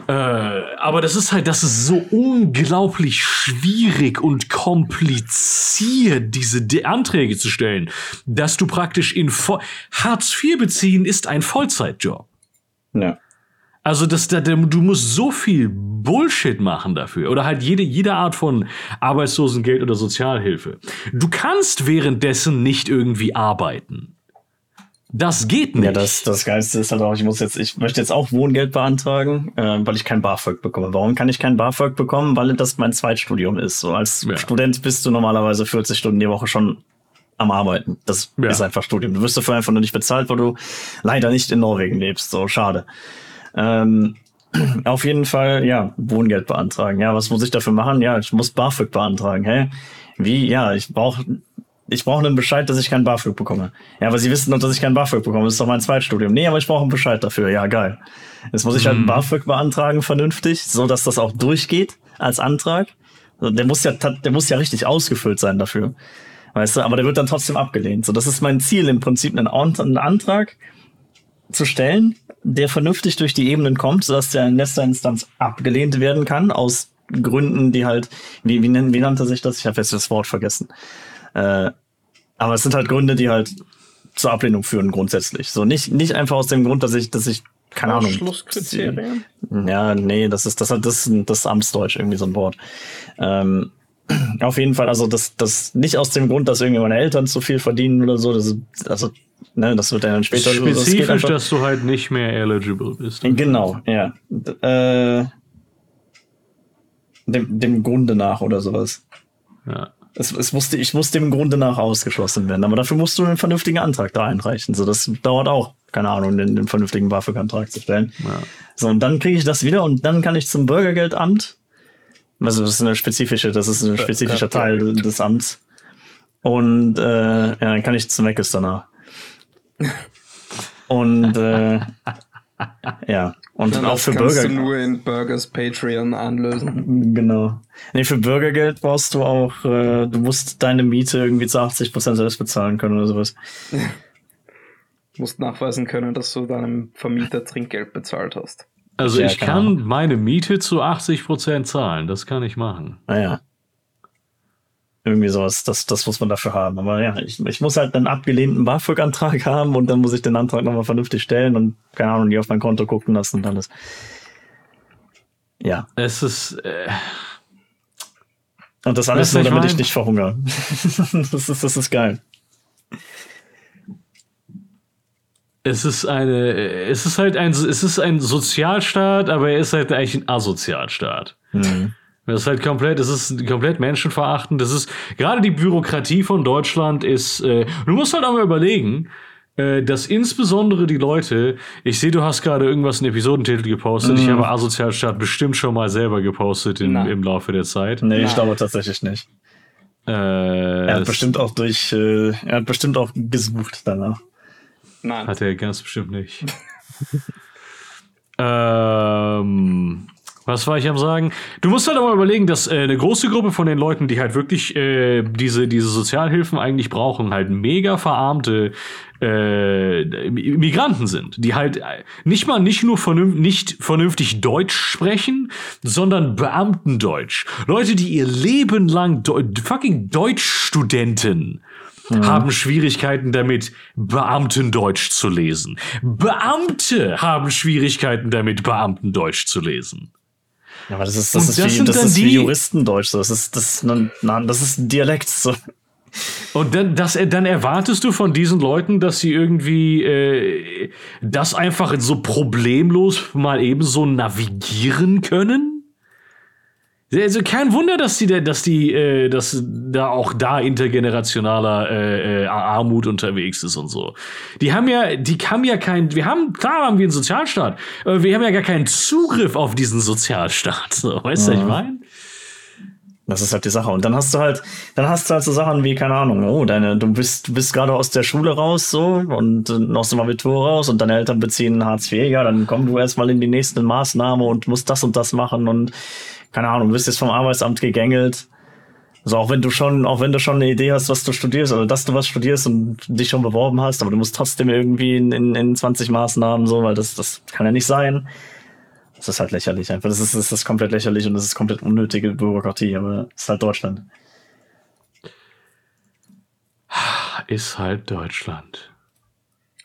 Äh, aber das ist halt, das ist so unglaublich schwierig und kompliziert, diese De Anträge zu stellen, dass du praktisch in Vo Hartz IV beziehen ist ein Vollzeitjob. Ja. Also das, das, du musst so viel Bullshit machen dafür. Oder halt jede, jede Art von Arbeitslosengeld oder Sozialhilfe. Du kannst währenddessen nicht irgendwie arbeiten. Das geht nicht. Ja, das, das Geilste ist halt auch, ich muss jetzt, ich möchte jetzt auch Wohngeld beantragen, äh, weil ich kein BAföG bekomme. Warum kann ich kein BAföG bekommen? Weil das mein Zweitstudium ist. So als ja. Student bist du normalerweise 40 Stunden die Woche schon am Arbeiten. Das ja. ist einfach Studium. Du wirst dafür einfach nur nicht bezahlt, weil du leider nicht in Norwegen lebst. So, schade. Ähm, <clears throat> auf jeden Fall, ja, Wohngeld beantragen. Ja, was muss ich dafür machen? Ja, ich muss BAföG beantragen. Hä? Wie? Ja, ich brauche ich brauche einen Bescheid, dass ich keinen BAföG bekomme. Ja, aber sie wissen doch, dass ich keinen BAföG bekomme. Das ist doch mein Zweitstudium. Nee, aber ich brauche einen Bescheid dafür. Ja, geil. Jetzt muss ich halt einen BAföG beantragen, vernünftig, so dass das auch durchgeht als Antrag. Der muss ja, der muss ja richtig ausgefüllt sein dafür. Weißt du, aber der wird dann trotzdem abgelehnt. So, das ist mein Ziel im Prinzip, einen Antrag zu stellen, der vernünftig durch die Ebenen kommt, sodass der in letzter Instanz abgelehnt werden kann, aus Gründen, die halt, wie, wie, nennt, wie nannte sich das? Ich habe jetzt das Wort vergessen. Äh, aber es sind halt Gründe, die halt zur Ablehnung führen, grundsätzlich. So, nicht, nicht einfach aus dem Grund, dass ich, dass ich, keine Ahnung. Schlusskriterien. Ja, nee, das ist, das hat, das, das ist Amtsdeutsch, irgendwie so ein Wort. Ähm, auf jeden Fall, also das, das nicht aus dem Grund, dass irgendwie meine Eltern zu viel verdienen oder so, das also, ne, das wird dann später das Spezifisch, einfach- dass du halt nicht mehr eligible bist. Genau, ja. Äh, dem, dem Grunde nach oder sowas. Ja. Es, es musste, ich muss dem Grunde nach ausgeschlossen werden, aber dafür musst du einen vernünftigen Antrag da einreichen. So, das dauert auch, keine Ahnung, den, den vernünftigen BAföG-Antrag zu stellen. Ja. So, und dann kriege ich das wieder und dann kann ich zum Bürgergeldamt. Also das ist eine spezifische, das ist ein spezifischer Teil des Amts. Und äh, ja, dann kann ich zum Meckes danach. <laughs> Und äh, ja, und Dann auch für kannst Bürger. du nur in Burgers Patreon anlösen. <laughs> Genau. Nee, für Bürgergeld brauchst du auch, äh, du musst deine Miete irgendwie zu 80% selbst bezahlen können oder sowas. Du <laughs> musst nachweisen können, dass du deinem Vermieter Trinkgeld bezahlt hast. Also Ja, ich kann Ahnung. meine Miete zu 80% zahlen. Das kann ich machen. Naja. Irgendwie sowas, das, das muss man dafür haben. Aber ja, ich, ich muss halt einen abgelehnten BAföG-Antrag haben und dann muss ich den Antrag nochmal vernünftig stellen und, keine Ahnung, die auf mein Konto gucken lassen und alles. Ja. Es ist. Äh, Und das alles du, nur, ich damit mein- ich nicht verhungere. <laughs> das, ist, das ist geil. Es ist eine. Es ist halt ein. Es ist ein Sozialstaat, aber er ist halt eigentlich ein Asozialstaat. Mhm. Das ist halt komplett, es ist komplett menschenverachtend. Das ist gerade die Bürokratie von Deutschland ist. Äh, du musst halt auch mal überlegen, äh, dass insbesondere die Leute. Ich sehe, du hast gerade irgendwas in Episodentitel gepostet. Ich habe Asozialstaat bestimmt schon mal selber gepostet in, im Laufe der Zeit. Nee, ich Nein. glaube tatsächlich nicht. Äh, Er hat es bestimmt auch durch, äh, er hat bestimmt auch gesucht danach. Nein. Hat er ganz bestimmt nicht. <laughs> ähm, was war ich am sagen? Du musst halt aber überlegen, dass äh, eine große Gruppe von den Leuten, die halt wirklich äh, diese, diese Sozialhilfen eigentlich brauchen, halt mega verarmte äh, Migranten sind, die halt äh, nicht mal nicht nur vernünf nicht vernünftig Deutsch sprechen, sondern Beamtendeutsch. Leute, die ihr Leben lang Deu fucking Deutschstudenten haben Schwierigkeiten damit, Beamtendeutsch zu lesen. Beamte haben Schwierigkeiten damit, Beamtendeutsch zu lesen. Ja, aber das ist, das Und ist, das wie, das ist wie die- Juristendeutsch. so. Das ist, das, na, das ist ein Dialekt. So. Und dann, das, dann erwartest du von diesen Leuten, dass sie irgendwie äh, das einfach so problemlos mal eben so navigieren können? Also kein Wunder, dass die, da- dass die, äh, dass da auch da intergenerationaler äh, äh, Armut unterwegs ist und so. Die haben ja, die haben ja kein, wir haben, klar haben wir einen Sozialstaat, aber wir haben ja gar keinen Zugriff auf diesen Sozialstaat. So, weißt du, was ich meine? Das ist halt die Sache. Und dann hast du halt, dann hast du halt so Sachen wie, keine Ahnung, oh, deine, du bist, du bist gerade aus der Schule raus, so, und äh, aus dem Abitur raus und deine Eltern beziehen Hartz IV, ja, dann komm du erstmal in die nächste Maßnahme und musst das und das machen und, keine Ahnung, du wirst jetzt vom Arbeitsamt gegängelt. Also auch wenn du schon, auch wenn du schon eine Idee hast, was du studierst, oder dass du was studierst und dich schon beworben hast, aber du musst trotzdem irgendwie in, in, in 20 Maßnahmen so, weil das, das kann ja nicht sein. Das ist halt lächerlich einfach. Das ist, das ist komplett lächerlich und das ist komplett unnötige Bürokratie, aber es ist halt Deutschland. Ist halt Deutschland.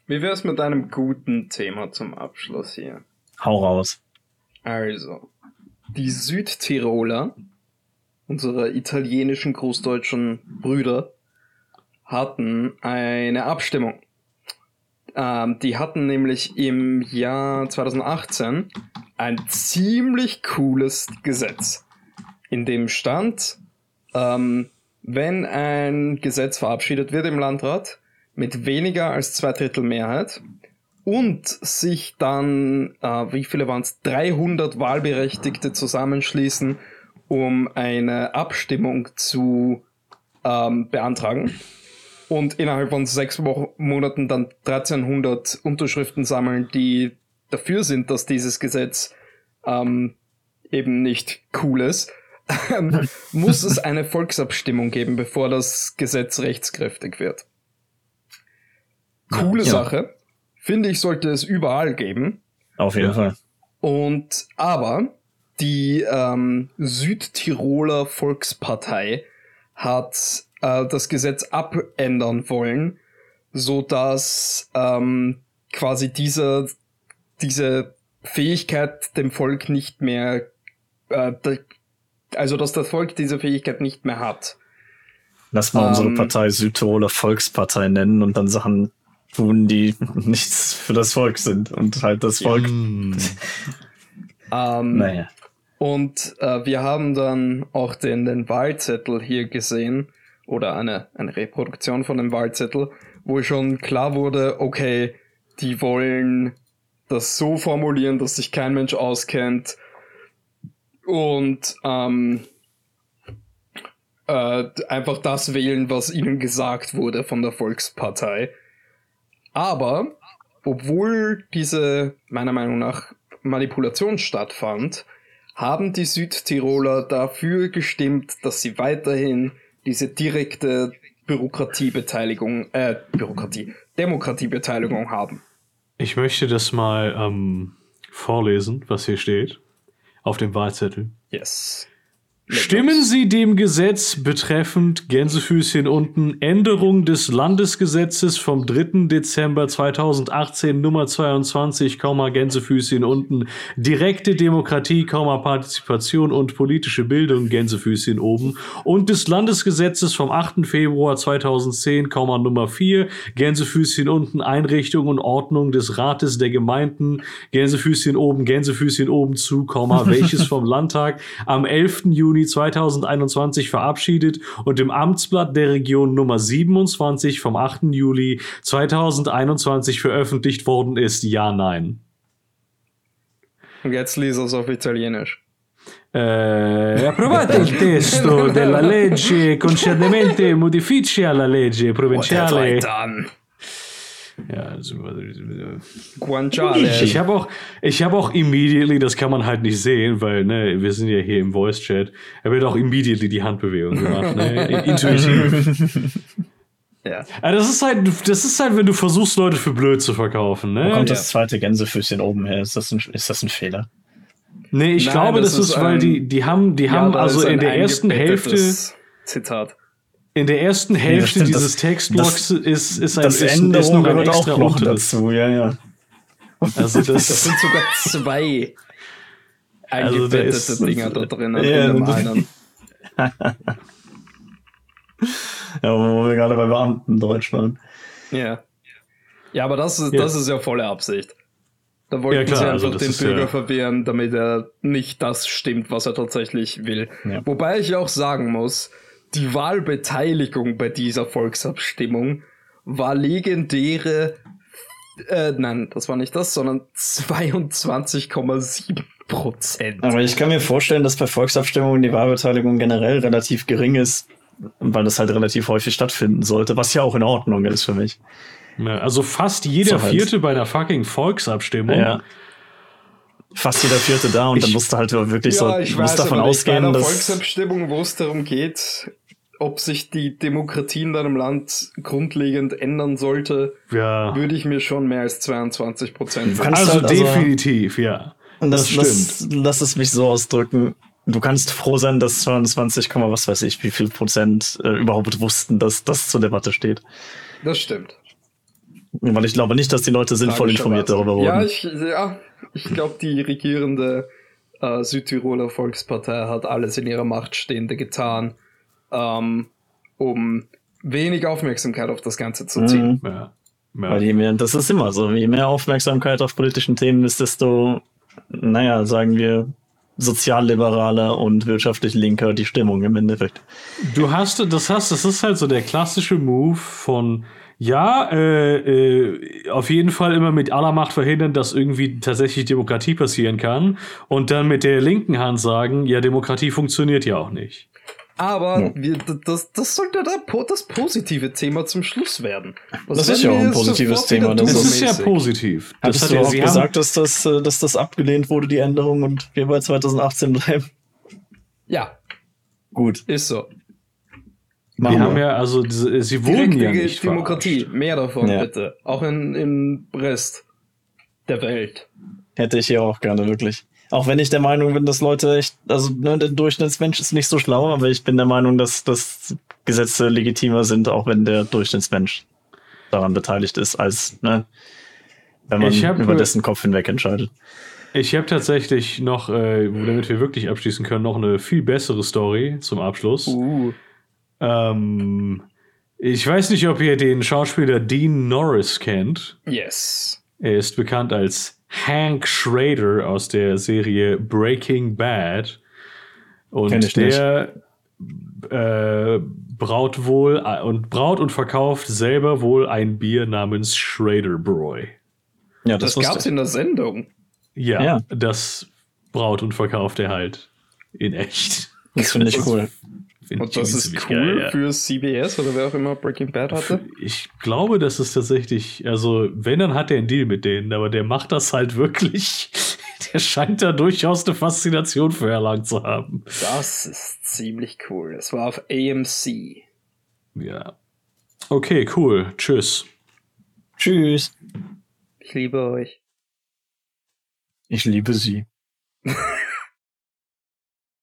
Wie wär's mit einem guten Thema zum Abschluss hier? Hau raus. Also, die Südtiroler, unsere italienischen großdeutschen Brüder, hatten eine Abstimmung. Ähm, die hatten nämlich im Jahr 2018 ein ziemlich cooles Gesetz, in dem stand, ähm, wenn ein Gesetz verabschiedet wird im Landrat mit weniger als zwei Drittel Mehrheit und sich dann, äh, wie viele waren es, 300 Wahlberechtigte zusammenschließen, um eine Abstimmung zu ähm, beantragen, und innerhalb von sechs Wochen, Monaten dann 1300 Unterschriften sammeln, die dafür sind, dass dieses Gesetz ähm, eben nicht cool ist, <laughs> muss es eine Volksabstimmung geben, bevor das Gesetz rechtskräftig wird. Coole Ja. Sache. Finde ich, sollte es überall geben. Auf jeden Ja. Fall. Und aber die ähm, Südtiroler Volkspartei hat äh, das Gesetz abändern wollen, so dass ähm, quasi diese diese Fähigkeit dem Volk nicht mehr, äh, also dass das Volk diese Fähigkeit nicht mehr hat. Lass mal unsere Ähm, Partei Südtiroler Volkspartei nennen und dann Sachen tun, die nichts für das Volk sind und halt das Volk. Mm. <laughs> Ähm, Naja. Und äh, wir haben dann auch den, den Wahlzettel hier gesehen oder eine, eine Reproduktion von dem Wahlzettel, wo schon klar wurde, okay, die wollen das so formulieren, dass sich kein Mensch auskennt und ähm, äh, einfach das wählen, was ihnen gesagt wurde von der Volkspartei. Aber obwohl diese meiner Meinung nach Manipulation stattfand, haben die Südtiroler dafür gestimmt, dass sie weiterhin diese direkte Bürokratiebeteiligung, äh, Bürokratie, Demokratiebeteiligung haben. Ich möchte das mal ähm, vorlesen, was hier steht. Auf dem Wahlzettel. Yes. Stimmen Sie dem Gesetz betreffend Gänsefüßchen unten Änderung des Landesgesetzes vom 3. Dezember 2018 Nummer 22, Komma, Gänsefüßchen unten direkte Demokratie, Partizipation und politische Bildung Gänsefüßchen oben und des Landesgesetzes vom 8. Februar 2010, Komma, Nummer 4 Gänsefüßchen unten Einrichtung und Ordnung des Rates der Gemeinden Gänsefüßchen oben, Gänsefüßchen oben zu, welches vom <laughs> Landtag am 11. Juni 2021 verabschiedet und im Amtsblatt der Region Nummer 27 vom 8. Juli 2021 veröffentlicht worden ist. Ja, nein. Und jetzt lies es auf Italienisch. Eh, approvate <laughs> il testo della legge concernente modifici alla legge provinciale. Ja, Guanciale. Ich habe auch, ich habe auch immediately, das kann man halt nicht sehen, weil ne, wir sind ja hier im Voice Chat. Er wird auch immediately die Handbewegung gemacht, ne, <laughs> intuitiv. ja. Also das ist halt, das ist halt, wenn du versuchst, Leute für blöd zu verkaufen, Wo ne? kommt ja. das zweite Gänsefüßchen oben her? Ist das ein, ist das ein Fehler? Nee, ich Nein, glaube, das das, ist ist, weil ein- die, die haben, die Ja, haben also in der ersten Hälfte, Zitat. In der ersten Hälfte das- dieses Textblocks ist, ist ein, Das ist, ist Änderung noch ein gehört auch extra noch dazu, ja, ja. Also <laughs> Das das, sind sogar zwei <laughs> Also da eingebettete ist- Dinger da drinnen Ja, in dem das- einen. Ja, wo wir gerade bei Beamten Deutsch waren. Ja. Ja, aber das ist, Ja. das ist ja volle Absicht. Da wollten Ja, klar, sie also einfach das den Bürger ja- verwehren, damit er nicht das stimmt, was er tatsächlich will. Ja. Wobei ich auch sagen muss, die Wahlbeteiligung bei dieser Volksabstimmung war legendäre, äh, nein, das war nicht das, sondern 22,7 Prozent. Aber ich kann mir vorstellen, dass bei Volksabstimmungen die Wahlbeteiligung generell relativ gering ist, weil das halt relativ häufig stattfinden sollte, was ja auch in Ordnung ist für mich. ja, also fast jeder So halt. Vierte bei einer fucking Volksabstimmung. Ja. Fast jeder Vierte da und dann Ich- musst du halt wirklich so, Ja, ich du musst weiß davon aber nicht, bei ausgehen, einer dass. Volksabstimmung, wo es darum geht, ob sich die Demokratie in deinem Land grundlegend ändern sollte, ja. würde ich mir schon mehr als 22 Prozent Also halt also- definitiv, ja. Und das, das das lass es mich so ausdrücken. Du kannst froh sein, dass 22, Komma was weiß ich, wie viel Prozent äh, überhaupt wussten, dass das zur Debatte steht. Das stimmt. Weil ich glaube nicht, dass die Leute sinnvoll informiert darüber wurden. Ja, ich, ja, ich glaube, die regierende äh, Südtiroler Volkspartei hat alles in ihrer Macht Stehende getan, ähm, um wenig Aufmerksamkeit auf das Ganze zu ziehen. Mhm. ja. Weil ja. je mehr, das ist immer so, je mehr Aufmerksamkeit auf politischen Themen ist, desto, naja, sagen wir, sozialliberaler und wirtschaftlich linker die Stimmung im Endeffekt. Du hast, das hast, das ist halt so der klassische Move von, ja, äh, äh, auf jeden Fall immer mit aller Macht verhindern, dass irgendwie tatsächlich Demokratie passieren kann und dann mit der linken Hand sagen, ja, Demokratie funktioniert ja auch nicht. Aber Ja. wir, das, das sollte da das positive Thema zum Schluss werden. Das ist ja auch ein positives Thema, das Das ist mäßig. positiv. Das Hattest hat du ja, auch sie gesagt, dass das, äh, dass das abgelehnt wurde, die Änderung, und wir bei 2018 bleiben? Ja, Gut. ist so. haben, die haben ja, also, diese, sie wurden ja Direkte nicht Demokratie, verarscht. mehr davon Ja. bitte. Auch in, im Rest der Welt. Hätte ich hier auch gerne, wirklich. Auch wenn ich der Meinung bin, dass Leute echt, also ne, der Durchschnittsmensch ist nicht so schlau, aber ich bin der Meinung, dass, dass Gesetze legitimer sind, auch wenn der Durchschnittsmensch daran beteiligt ist, als ne, wenn man Ich hab- über dessen Kopf hinweg entscheidet. Ich habe tatsächlich noch, äh, damit wir wirklich abschließen können, noch eine viel bessere Story zum Abschluss. Uh, Ähm, ich weiß nicht, ob ihr den Schauspieler Dean Norris kennt. yes. Er ist bekannt als Hank Schrader aus der Serie Breaking Bad. Und der äh, braut wohl äh, und braut und verkauft selber wohl ein Bier namens Schrader Broy. Ja, Das, das, gab's ich. in der Sendung. Ja, Ja. das braut und verkauft er halt in echt. Das finde ich cool. Und ich das ist cool geil, ja. für CBS oder wer auch immer Breaking Bad hatte. Ich glaube, das ist tatsächlich, also wenn, dann hat er einen Deal mit denen, aber der macht das halt wirklich. <laughs> Der scheint da durchaus eine Faszination für erlangt zu haben. Das ist ziemlich cool. Das war auf AMC. Ja. Okay, cool. Tschüss. Tschüss. Ich liebe euch. Ich liebe sie. <laughs>